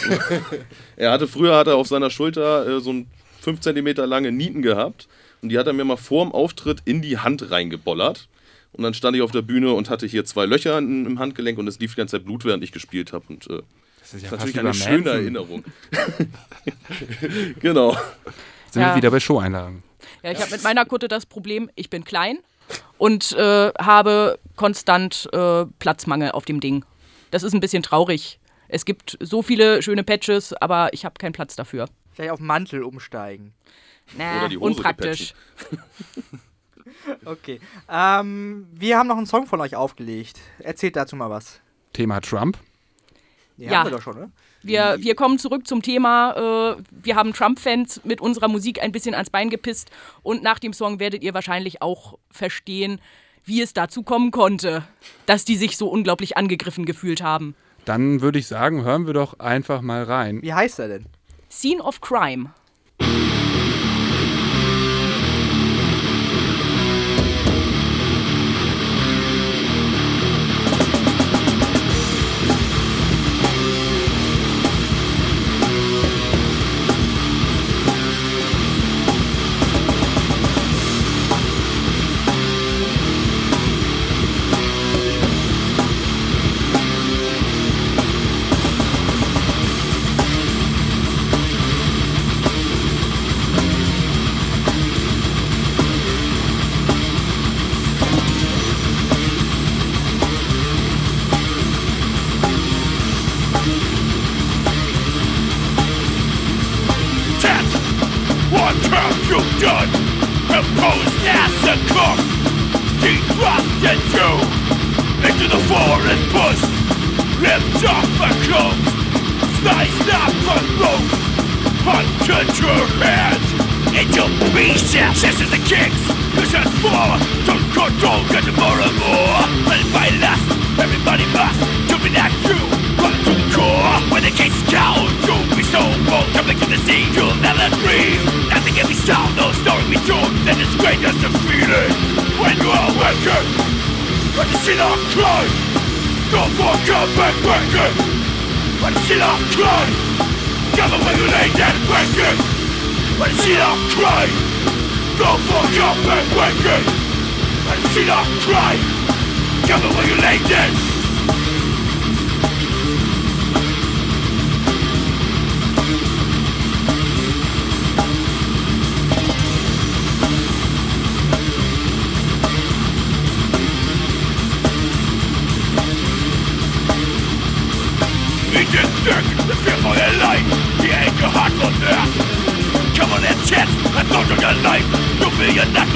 er hatte früher hat er auf seiner Schulter äh, so ein 5 cm lange Nieten gehabt und die hat er mir mal vorm Auftritt in die Hand reingebollert. Und dann stand ich auf der Bühne und hatte hier zwei Löcher im im Handgelenk und es lief die ganze Zeit Blut, während ich gespielt habe. Und äh, Das ist das ist natürlich eine schöne Manson. Erinnerung. genau. Sind Ja. wir wieder bei Show-Einlagen. Ja, ich habe mit meiner Kutte das Problem, ich bin klein und äh, habe konstant äh, Platzmangel auf dem Ding. Das ist ein bisschen traurig. Es gibt so viele schöne Patches, aber ich habe keinen Platz dafür. Vielleicht auf Mantel umsteigen. Na, Oder die Hose unpraktisch. Okay. Ähm, wir haben noch einen Song von euch aufgelegt. Erzählt dazu mal was. Thema Trump. Den Ja. haben wir doch schon, ne? Wir, wir kommen zurück zum Thema. Äh, wir haben Trump-Fans mit unserer Musik ein bisschen ans Bein gepisst. Und nach dem Song werdet ihr wahrscheinlich auch verstehen, wie es dazu kommen konnte, dass die sich so unglaublich angegriffen gefühlt haben. Dann würde ich sagen, hören wir doch einfach mal rein. Wie heißt er denn? Scene of Crime.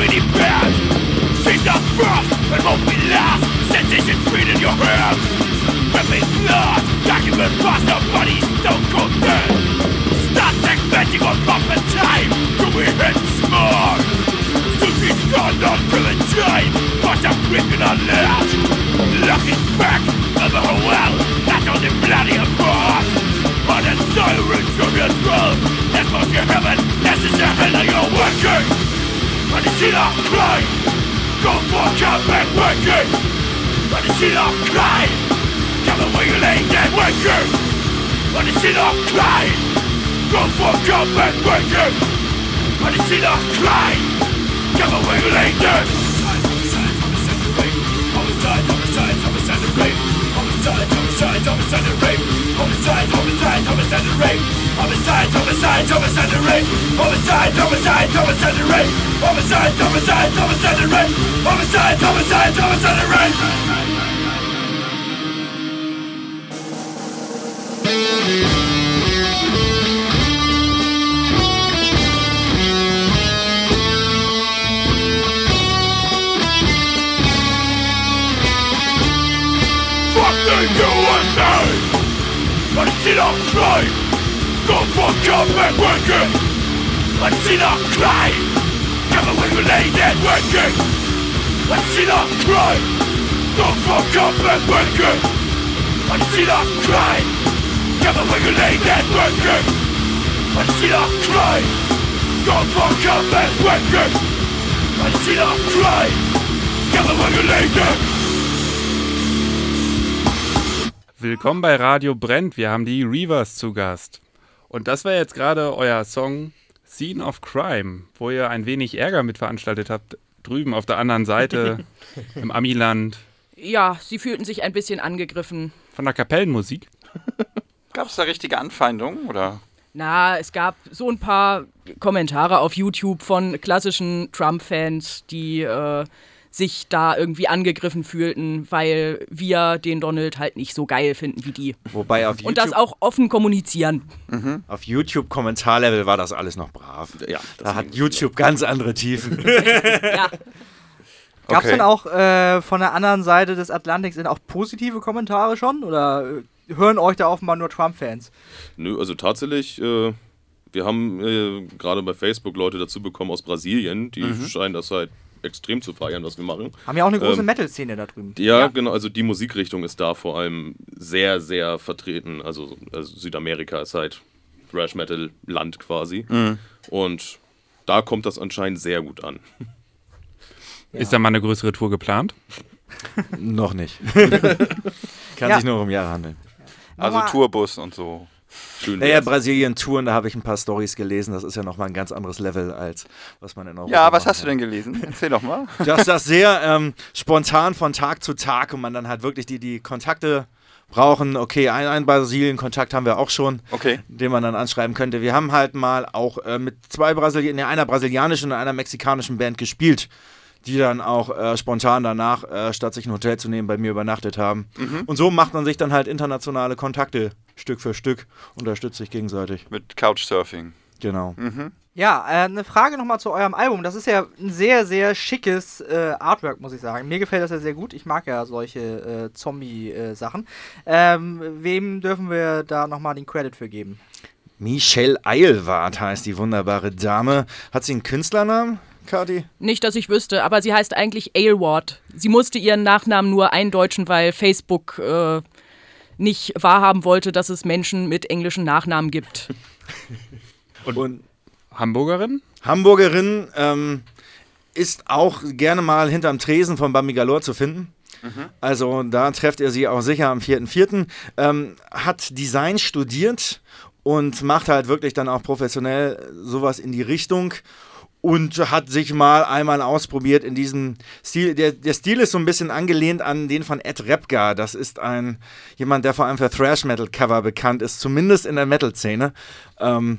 Feel you're not bad. Seize the first, and won't be last Sensation free in your hands. Ripping blood, document past the body's stone cold dead Start expecting on proper time. To be hit smart. Susie's gone on killing time. But I'm creeping on loud Looking back of the oh whole world That's only bloody apart. On the sirens of your throne. That's what you heaven This is the hell of your working medicina kraj Konfoka medmänniskor Medicina kraj Jävla regelänge människor Medicina kraj Konfoka medmänniskor Medicina kraj Jävla regelänge Homicide, homicide, homicide, rape. Homicide, homicide, homicide, rape. Homicide, homicide, homicide, rape. Homicide, homicide, homicide and rape Homicide, homicide, homicide and rape Homicide, homicide, homicide and rape Homicide, homicide, homicide and rape Fuck the USA! But it's enough crime! Go for comeback working! But it's enough crime! Come away with lay dead working! But it's enough crime! Go for comeback working! But it's enough crime! Come away with lay dead working! But it's enough crime! Go for comeback working! But it's enough Willkommen bei Radio Brennt. Wir haben die Reavers zu Gast. Und das war jetzt gerade euer Song Scene of Crime, wo ihr ein wenig Ärger mit veranstaltet habt. Drüben auf der anderen Seite im Amiland Ja, sie fühlten sich ein bisschen angegriffen. von der Kapellenmusik. Gab es da richtige Anfeindungen oder? Na, es gab so ein paar Kommentare auf YouTube von klassischen Trump-Fans, die äh, sich da irgendwie angegriffen fühlten, weil wir den Donald halt nicht so geil finden wie die. Wobei auf Und das YouTube, auch offen kommunizieren. auf YouTube Kommentarlevel war das alles noch brav. Ja, Da hat YouTube ganz andere Tiefen. Ja. Gab es Okay. denn auch äh, von der anderen Seite des Atlantiks denn auch positive Kommentare schon? Oder äh, hören euch da offenbar nur Trump-Fans? Nö, also tatsächlich, äh, wir haben äh, gerade bei Facebook Leute dazu bekommen aus Brasilien, die scheinen das halt extrem zu feiern, was wir machen. Haben ja auch eine große Ähm, Metal-Szene da drüben. Ja, genau, also die Musikrichtung ist da vor allem sehr, sehr vertreten. Also, also Südamerika ist halt Thrash Metal Land quasi. Und da kommt das anscheinend sehr gut an. Ist da mal eine größere Tour geplant? noch nicht. Kann Ja. sich nur um Jahre handeln. Also Tourbus und so. Schön Naja. Brasilien-Touren, da habe ich ein paar Stories gelesen. Das ist ja nochmal ein ganz anderes Level, als was man in Europa Ja, was hast du denn gelesen? Erzähl doch mal. dass das sehr ähm, spontan von Tag zu Tag und man dann halt wirklich die, die Kontakte brauchen. Okay, ein, ein Brasilien-Kontakt haben wir auch schon, Okay. den man dann anschreiben könnte. Wir haben halt mal auch äh, mit zwei Brasilien, ne, einer brasilianischen und einer mexikanischen Band gespielt, die dann auch äh, spontan danach, äh, statt sich ein Hotel zu nehmen, bei mir übernachtet haben. Und so macht man sich dann halt internationale Kontakte Stück für Stück, unterstützt sich gegenseitig. Mit Couchsurfing. Genau. Ja, äh, eine Frage nochmal zu eurem Album. Das ist ja ein sehr, sehr schickes äh, Artwork, muss ich sagen. Mir gefällt das ja sehr gut. Ich mag ja solche äh, Zombie-Sachen. Ähm, wem dürfen wir da nochmal den Credit für geben? Michelle Eilwart heißt die wunderbare Dame. Hat sie einen Künstlernamen, Kati? Nicht, dass ich wüsste, aber sie heißt eigentlich Aylward. Sie musste ihren Nachnamen nur eindeutschen, weil Facebook äh, nicht wahrhaben wollte, dass es Menschen mit englischen Nachnamen gibt. Und Hamburgerin? Hamburgerin ähm, ist auch gerne mal hinterm Tresen von Bamigalor zu finden. Also da trefft ihr sie auch sicher am 4.4. Ähm, hat Design studiert und macht halt wirklich dann auch professionell sowas in die Richtung und hat sich mal einmal ausprobiert in diesem Stil. Der, der Stil ist so ein bisschen angelehnt an den von Ed Repka. Das ist ein jemand, der vor allem für Thrash Metal Cover bekannt ist, zumindest in der Metal-Szene. Ähm,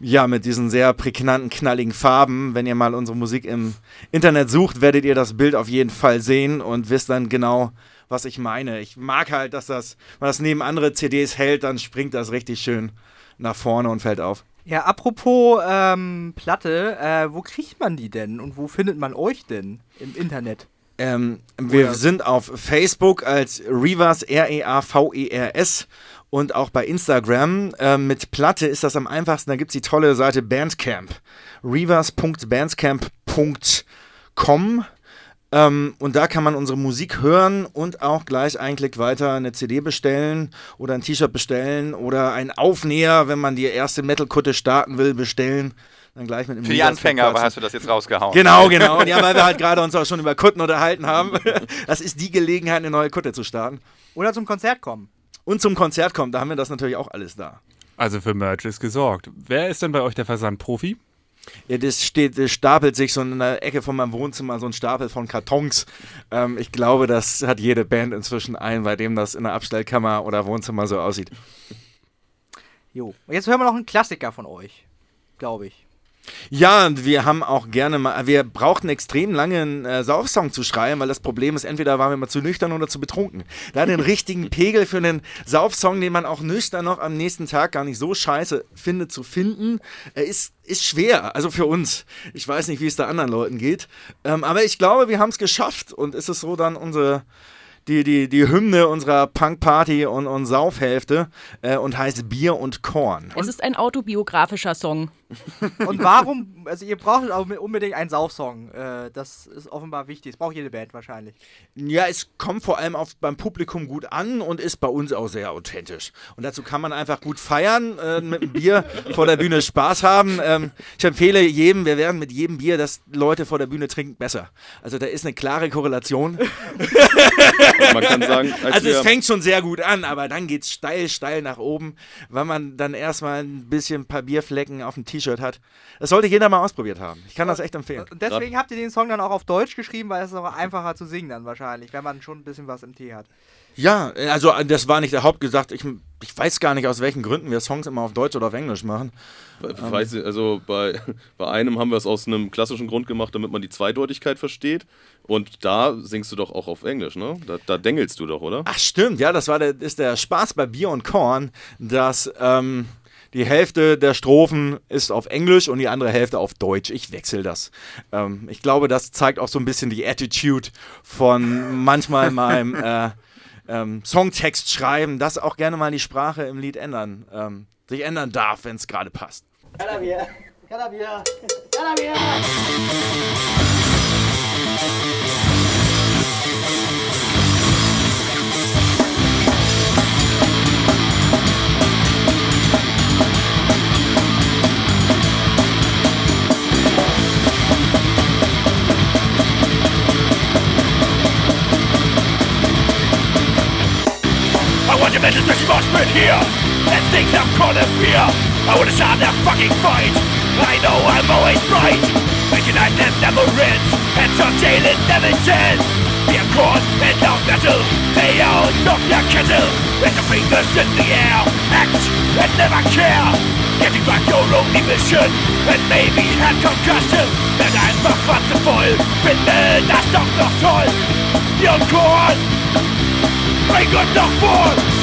ja, mit diesen sehr prägnanten, knalligen Farben. Wenn ihr mal unsere Musik im Internet sucht, werdet ihr das Bild auf jeden Fall sehen und wisst dann genau, was ich meine. Ich mag halt, dass das, wenn man das neben andere CDs hält, dann springt das richtig schön nach vorne und fällt auf. Ja, apropos ähm, Platte, äh, wo kriegt man die denn und wo findet man euch denn im Internet? Ähm, wir sind auf Facebook als Reavers, R-E-A-V-E-R-S und auch bei Instagram. Ähm, mit Platte ist das am einfachsten. Da gibt es die tolle Seite Bandcamp. reavers.bandcamp.com ähm, und da kann man unsere Musik hören und auch gleich einen Klick weiter eine CD bestellen oder ein T-Shirt bestellen oder ein Aufnäher, wenn man die erste Metal-Kutte starten will, bestellen. Dann gleich mit einem Für die Anfänger aber hast du das jetzt rausgehauen. Genau, genau. Und ja, weil wir halt gerade uns auch schon über Kutten unterhalten haben. Das ist die Gelegenheit, eine neue Kutte zu starten. Oder zum Konzert kommen? Und zum Konzert kommt, da haben wir das natürlich auch alles da. Also für Merch ist gesorgt. Wer ist denn bei euch der Versandprofi? Ja, das steht, das stapelt sich so in der Ecke von meinem Wohnzimmer, so ein Stapel von Kartons. Ähm, ich glaube, das hat jede Band inzwischen ein, bei dem das in der Abstellkammer oder Wohnzimmer so aussieht. Jo. Jetzt hören wir noch einen Klassiker von euch. Glaube ich. Ja, und wir haben auch gerne mal, wir brauchten extrem lange einen äh, Saufsong zu schreiben, weil das Problem ist, entweder waren wir mal zu nüchtern oder zu betrunken. Da den richtigen Pegel für einen Saufsong, den man auch nüchtern noch am nächsten Tag gar nicht so scheiße findet, zu finden, äh, ist, ist schwer. Also für uns. Ich weiß nicht, wie es da anderen Leuten geht. Ähm, aber ich glaube, wir haben es geschafft und ist es so dann unsere die, die, die Hymne unserer Punk-Party und, und Saufhälfte äh, und heißt Bier und Korn. Es ist ein autobiografischer Song. Und warum, also ihr braucht auch unbedingt einen Saufsong. Äh, das ist offenbar wichtig. Das braucht jede Band wahrscheinlich. Ja, es kommt vor allem auf, beim Publikum gut an und ist bei uns auch sehr authentisch. Und dazu kann man einfach gut feiern, äh, mit einem Bier vor der Bühne Spaß haben. Ähm, ich empfehle jedem, wir werden mit jedem Bier, das Leute vor der Bühne trinken, besser. Also da ist eine klare Korrelation. Man kann sagen, als Also es fängt schon sehr gut an, aber dann geht's steil, steil nach oben, weil man dann erstmal ein bisschen ein paar Bierflecken auf dem T-Shirt hat. Das sollte jeder mal ausprobiert haben. Ich kann das echt empfehlen. Und deswegen habt ihr den Song dann auch auf Deutsch geschrieben, weil es ist auch einfacher zu singen dann wahrscheinlich, wenn man schon ein bisschen was im Tee hat. Ja, also das war nicht der Hauptgesagt. Ich ich weiß gar nicht, aus welchen Gründen wir Songs immer auf Deutsch oder auf Englisch machen. We- Weiß ich, also bei, bei einem haben wir es aus einem klassischen Grund gemacht, damit man die Zweideutigkeit versteht. Und da singst du doch auch auf Englisch, ne? Da, da dengelst du doch, oder? Ach stimmt, ja, das war der, ist der Spaß bei Bier und Korn, dass ähm, die Hälfte der Strophen ist auf Englisch und die andere Hälfte auf Deutsch. Ich wechsle das. Ähm, ich glaube, das zeigt auch so ein bisschen die Attitude von manchmal meinem äh, ähm, Songtext schreiben, dass auch gerne mal die Sprache im Lied ändern, ähm, sich ändern darf, wenn es gerade passt. I want to this must been here. And things I'm gonna fear I wanna start that fucking fight. I know I'm always right. Making I them never ends And some jailing never ends Be a corn and not metal They all knock your kettle With the fingers in the air. Act and never care. Getting back your only mission And maybe had concussion. Denn einfach Fratze voll Finde das doch noch toll Ihr Korn Bring uns doch vor!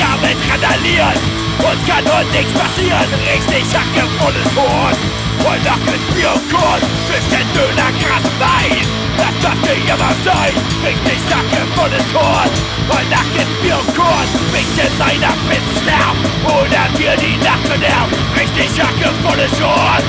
Samstag mit randalieren Uns kann heute nichts passieren Richtig Hacke volles Horn Und nach mit Bier und Korn Zwischen Döner, Gras und Wein Das darf nicht immer sein Richtig Hacke volles Horn Und nach mit Bier und Korn Bisschen meiner Business now Oder dir die Nacht verderbt Richtig Hacke volles Horn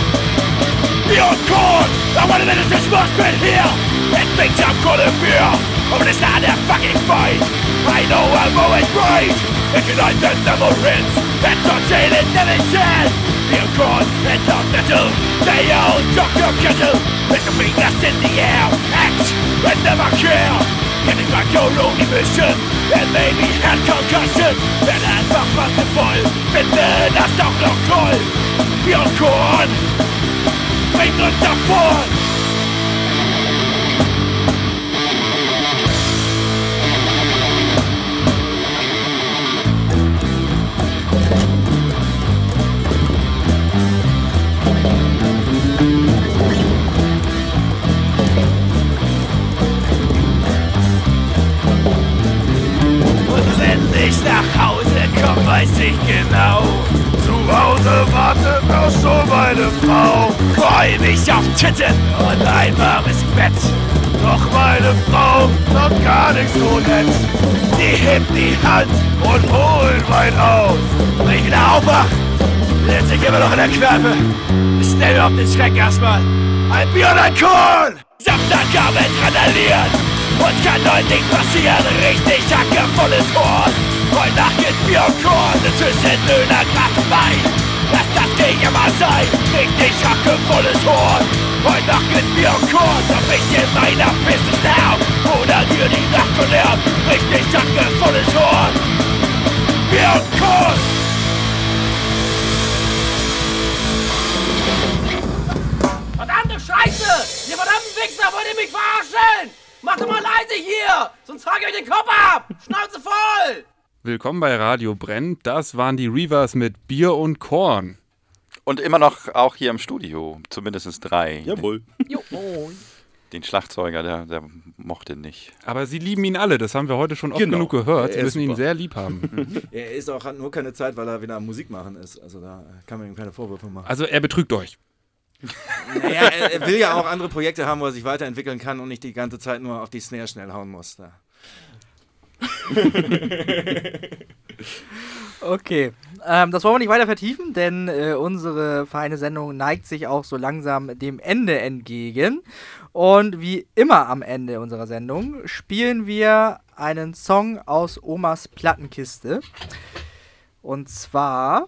Your corn! I wanna let this must been here! It thinks I'm calling fear! But it's not a fucking fight! I know I'm always right! Ignite the memories and toxin intelligence Feel gone and the metal They all talk your kettle There's something left in the air Act and never kill. Getting back your lonely mission And maybe had concussion And einfach was zu voll Finden das doch noch toll Wir Korn Bringt uns davon Titten und ein warmes Bett. Doch meine Frau noch gar nicht so nett. Die hebt die Hand und holt weit aus. Wenn ich wieder aufwach, setzt sich immer noch in der Kneipe. Stell mir auf den Schreck erstmal. Ein Bier und ein Korn! Samstagabend randaliert. Und kann heute nichts passieren. Richtig Hacke volles Horn. Heute Nacht geht Bier und Korn. Zwischen Döner, und Wein. Lass das Ding immer sein. Richtig Hacke volles Horn. Heute Nacht geht Bier und Korn. Doch ich in meiner Piste sterb. Oder dir die Nacht verderbt. Richtig volles Horn. Bier und Korn. Verdammte Scheiße! Ihr verdammten Wichser, wollt ihr mich verarschen? Macht doch mal leise hier! Sonst trage ich euch den Kopf ab! Schnauze voll! Willkommen bei Radio Brennt. Das waren die Reavers mit Bier und Korn. Und immer noch auch hier im Studio, zumindest drei. Jawohl. Den Schlagzeuger, der, der mochte nicht. Aber sie lieben ihn alle, das haben wir heute schon oft Genau. genug gehört. Sie Er ist müssen ihn super. sehr lieb haben. Er ist auch, hat nur keine Zeit, weil er wieder am Musik machen ist. Also da kann man ihm keine Vorwürfe machen. Also er betrügt euch. Naja, er, er will ja auch andere Projekte haben, wo er sich weiterentwickeln kann und nicht die ganze Zeit nur auf die Snare schnell hauen muss. Da. Okay, ähm, das wollen wir nicht weiter vertiefen, denn äh, unsere feine Sendung neigt sich auch so langsam dem Ende entgegen. Und wie immer am Ende unserer Sendung spielen wir einen Song aus Omas Plattenkiste. Und zwar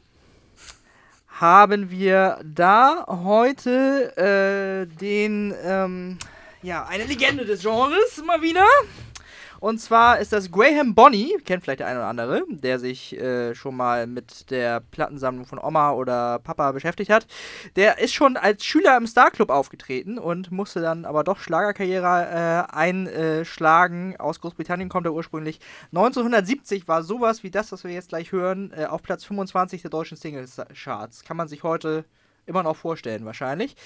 haben wir da heute äh, den, ähm, ja, eine Legende des Genres mal wieder. Und zwar ist das Graham Bonney, kennt vielleicht der eine oder andere, der sich äh, schon mal mit der Plattensammlung von Oma oder Papa beschäftigt hat. Der ist schon als Schüler im Star Club aufgetreten und musste dann aber doch Schlagerkarriere äh, einschlagen. Aus Großbritannien kommt er ursprünglich. 1970 war sowas wie das, was wir jetzt gleich hören, äh, auf Platz 25 der deutschen Singles-Charts. Kann man sich heute immer noch vorstellen, wahrscheinlich.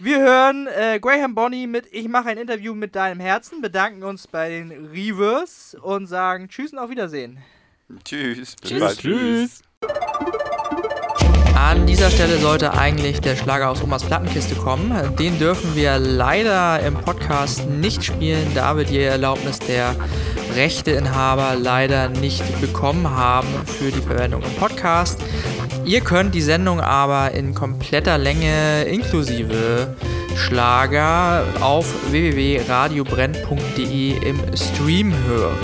Wir hören äh, Graham Bonney mit Ich mache ein Interview mit deinem Herzen, bedanken uns bei den Reverse und sagen Tschüss und auf Wiedersehen. Tschüss. Bis Tschüss. bald. Tschüss. An dieser Stelle sollte eigentlich der Schlager aus Omas Plattenkiste kommen. Den dürfen wir leider im Podcast nicht spielen, da wir die Erlaubnis der Rechteinhaber leider nicht bekommen haben für die Verwendung im Podcast. Ihr könnt die Sendung aber in kompletter Länge inklusive Schlager auf www.radiobrenn.de im Stream hören.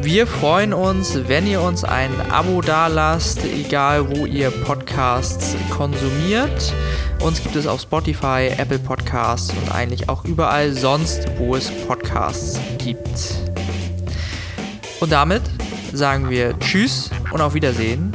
Wir freuen uns, wenn ihr uns ein Abo dalasst, egal wo ihr Podcasts konsumiert. Uns gibt es auf Spotify, Apple Podcasts und eigentlich auch überall sonst, wo es Podcasts gibt. Und damit sagen wir Tschüss und auf Wiedersehen.